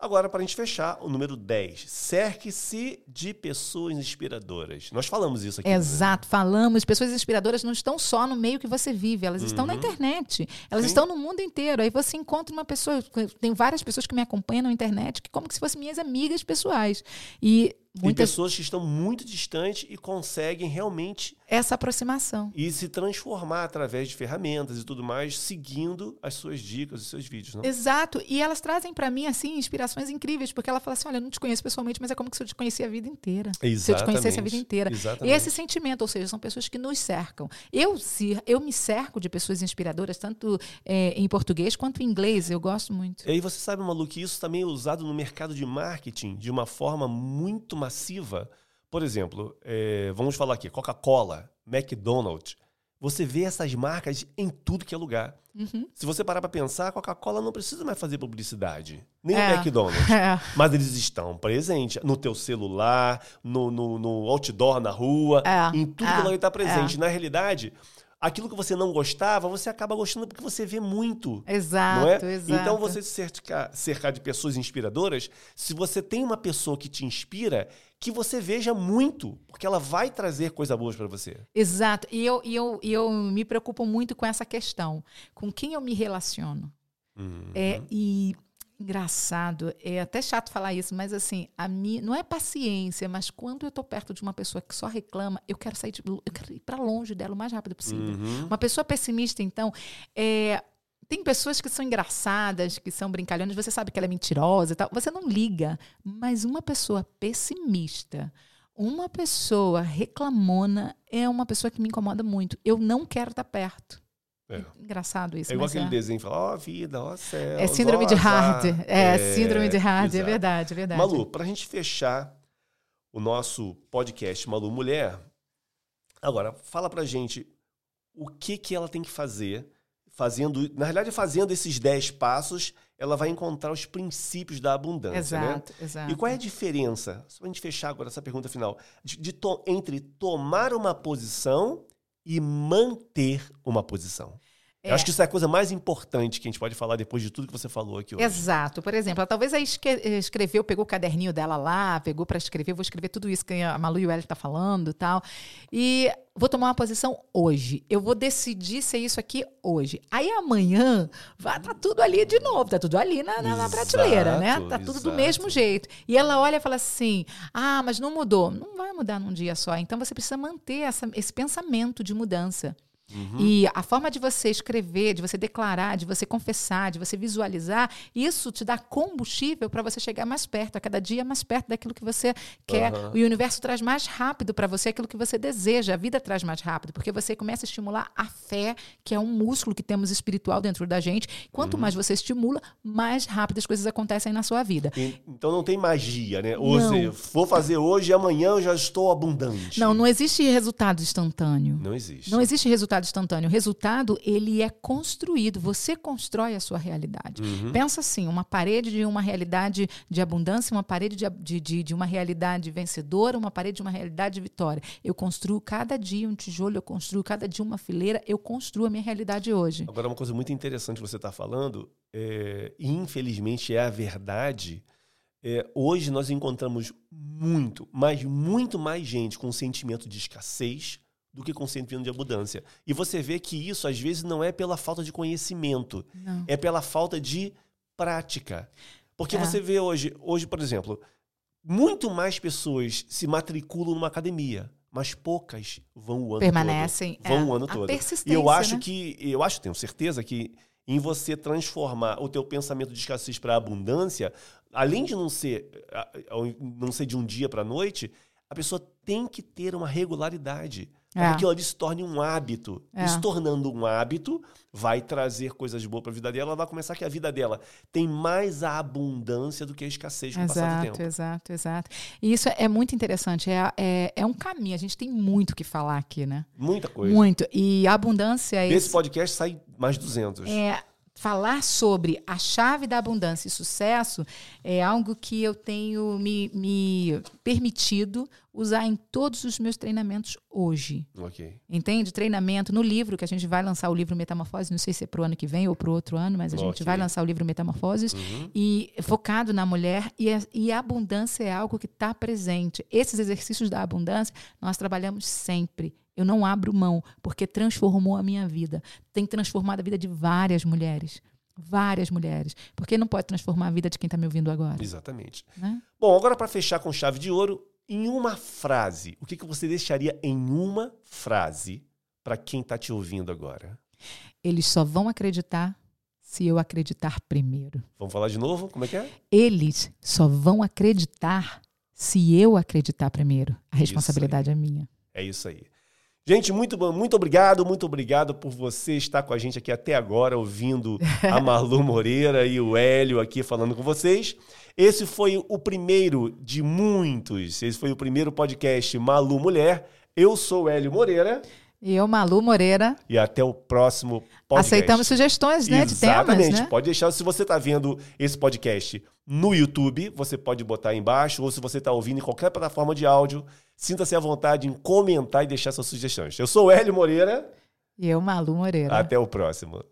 Agora, para a gente fechar, o número 10. Cerque-se de pessoas inspiradoras. Nós falamos isso aqui. né? Exato, falamos. Pessoas inspiradoras não estão só no meio que você vive, elas estão na internet. Elas Sim. estão no mundo inteiro. Aí você encontra uma pessoa. Tem várias pessoas que me acompanham na internet, que como se fossem minhas amigas pessoais. E muitas. pessoas que estão muito distantes e conseguem realmente Essa aproximação. ir se transformar através de ferramentas e tudo mais, seguindo as suas dicas, os seus vídeos, não? Exato. E elas trazem pra mim, assim, inspirações incríveis, porque ela fala assim: olha, eu não te conheço pessoalmente, mas é como se eu te conhecia a vida inteira. Se eu te conhecesse a vida inteira. Exatamente. Esse sentimento, ou seja, são pessoas que nos cercam. Eu, se, eu me cerco de pessoas inspiradoras, tanto é, em português quanto em inglês. Eu gosto muito. E aí você sabe, Malu, que isso também é usado no mercado de marketing de uma forma muito massiva. Por exemplo, é, vamos falar aqui, Coca-Cola, McDonald's. Você vê essas marcas em tudo que é lugar. Uhum. Se você parar para pensar, a Coca-Cola não precisa mais fazer publicidade. Nem É. o McDonald's. É. Mas eles estão presentes no teu celular, no, no, no outdoor na rua, É, em tudo é, que está presente. Na realidade, aquilo que você não gostava, você acaba gostando porque você vê muito. Exato, é? exato. Então, você se cercar, cercar de pessoas inspiradoras, se você tem uma pessoa que te inspira, que você veja muito, porque ela vai trazer coisa boa para você. Exato. E eu, e, eu, e eu me preocupo muito com essa questão. Com quem eu me relaciono. Uhum. É, e engraçado, é até chato falar isso, mas assim, a mim não é paciência, mas quando eu tô perto de uma pessoa que só reclama, eu quero sair de, eu quero ir para longe dela o mais rápido possível. Uhum. Uma pessoa pessimista, então, é, tem pessoas que são engraçadas, que são brincalhonas, você sabe que ela é mentirosa e tal, você não liga, mas uma pessoa pessimista, uma pessoa reclamona é uma pessoa que me incomoda muito. Eu não quero estar perto. É. Engraçado isso. É igual aquele é. desenho, fala, ó vida, ó céu. É síndrome de Hard. É, síndrome de Hard, é exato. verdade, é verdade. Malu, pra gente fechar o nosso podcast Malu Mulher, agora, fala pra gente o que que ela tem que fazer, fazendo, na realidade, fazendo esses 10 passos, ela vai encontrar os princípios da abundância, né? Exato, exato. E qual é a diferença, só pra gente fechar agora essa pergunta final, de, de to- entre tomar uma posição e manter uma posição? Eu É. acho que isso é a coisa mais importante que a gente pode falar depois de tudo que você falou aqui hoje. Exato. Por exemplo, ela talvez aí esque- escreveu, pegou o caderninho dela lá, pegou para escrever, vou escrever tudo isso que a Malu e o Hélio tá falando e tal. E vou tomar uma posição hoje. Eu vou decidir ser isso aqui hoje. Aí amanhã vai estar tudo ali de novo, tá tudo ali na, na- na Exato, prateleira, né? Tá tudo do exato. mesmo jeito. E ela olha e fala assim: ah, mas não mudou. Não vai mudar num dia só. Então você precisa manter essa- esse pensamento de mudança. Uhum. E a forma de você escrever, de você declarar, de você confessar, de você visualizar, isso te dá combustível para você chegar mais perto, a cada dia mais perto daquilo que você quer. Aham. O universo traz mais rápido para você aquilo que você deseja, a vida traz mais rápido, porque você começa a estimular a fé, que é um músculo que temos espiritual dentro da gente. Quanto Uhum. mais você estimula, mais rápido as coisas acontecem na sua vida. Então não tem magia, né? Ou seja, vou fazer hoje e amanhã eu já estou abundante. Não, não existe resultado instantâneo. Não existe. Não existe resultado instantâneo. O resultado, ele é construído. Você constrói a sua realidade. Uhum. Pensa assim, uma parede de uma realidade de abundância, uma parede de, de, de, uma realidade vencedora, uma parede de uma realidade de vitória. Eu construo cada dia um tijolo, eu construo cada dia uma fileira, eu construo a minha realidade hoje. Agora, uma coisa muito interessante que você está falando, é, e infelizmente é a verdade, é, hoje nós encontramos muito, mas muito mais gente com sentimento de escassez do que com sentimento de abundância. E você vê que isso, às vezes, não é pela falta de conhecimento, Não. é pela falta de prática. Porque É. você vê hoje, hoje, por exemplo, muito mais pessoas se matriculam numa academia, mas poucas vão o ano Permanecem. todo. Vão é, o ano todo. E eu acho né? que, eu acho, tenho certeza que em você transformar o teu pensamento de escassez para abundância, além de não ser, não ser de um dia para a noite, a pessoa tem que ter uma regularidade. Para É. que aquilo ali se torne um hábito. É. E se tornando um hábito, vai trazer coisas boas para a vida dela. Ela vai começar que a vida dela tem mais a abundância do que a escassez com o passar do Exato, tempo. exato, exato. E isso é muito interessante. É, é, é um caminho. A gente tem muito o que falar aqui, né? Muita coisa. Muito. E a abundância é Desse esse- podcast sai mais 200. é falar sobre a chave da abundância e sucesso é algo que eu tenho me, me permitido usar em todos os meus treinamentos hoje. Ok. Entende? Treinamento no livro, que a gente vai lançar o livro Metamorfose, não sei se é pro ano que vem ou pro outro ano, mas a gente Ok. vai lançar o livro Metamorfoses Uhum. e focado na mulher e a, e a abundância é algo que está presente. Esses exercícios da abundância nós trabalhamos sempre. Eu não abro mão porque transformou a minha vida. Tem transformado a vida de várias mulheres. Várias mulheres. Porque não pode transformar a vida de quem está me ouvindo agora. Exatamente. Né? Bom, agora para fechar com chave de ouro, em uma frase, o que, que você deixaria em uma frase para quem está te ouvindo agora? Eles só vão acreditar se eu acreditar primeiro. Vamos falar de novo? Como é que é? Eles só vão acreditar se eu acreditar primeiro. A responsabilidade é minha. É isso aí. Gente, muito muito obrigado, muito obrigado por você estar com a gente aqui até agora, ouvindo a Malu Moreira e o Hélio aqui falando com vocês. Esse foi o primeiro de muitos. Esse foi o primeiro podcast Malu Mulher. Eu sou o Hélio Moreira E eu, Malu Moreira, e até o próximo podcast. aceitamos sugestões né, de Exatamente. temas, né? Pode deixar. Se você está vendo esse podcast no YouTube, você pode botar aí embaixo, ou se você está ouvindo em qualquer plataforma de áudio, sinta-se à vontade em comentar e deixar suas sugestões. Eu sou o Hélio Moreira. E eu, Malu Moreira. Até o próximo.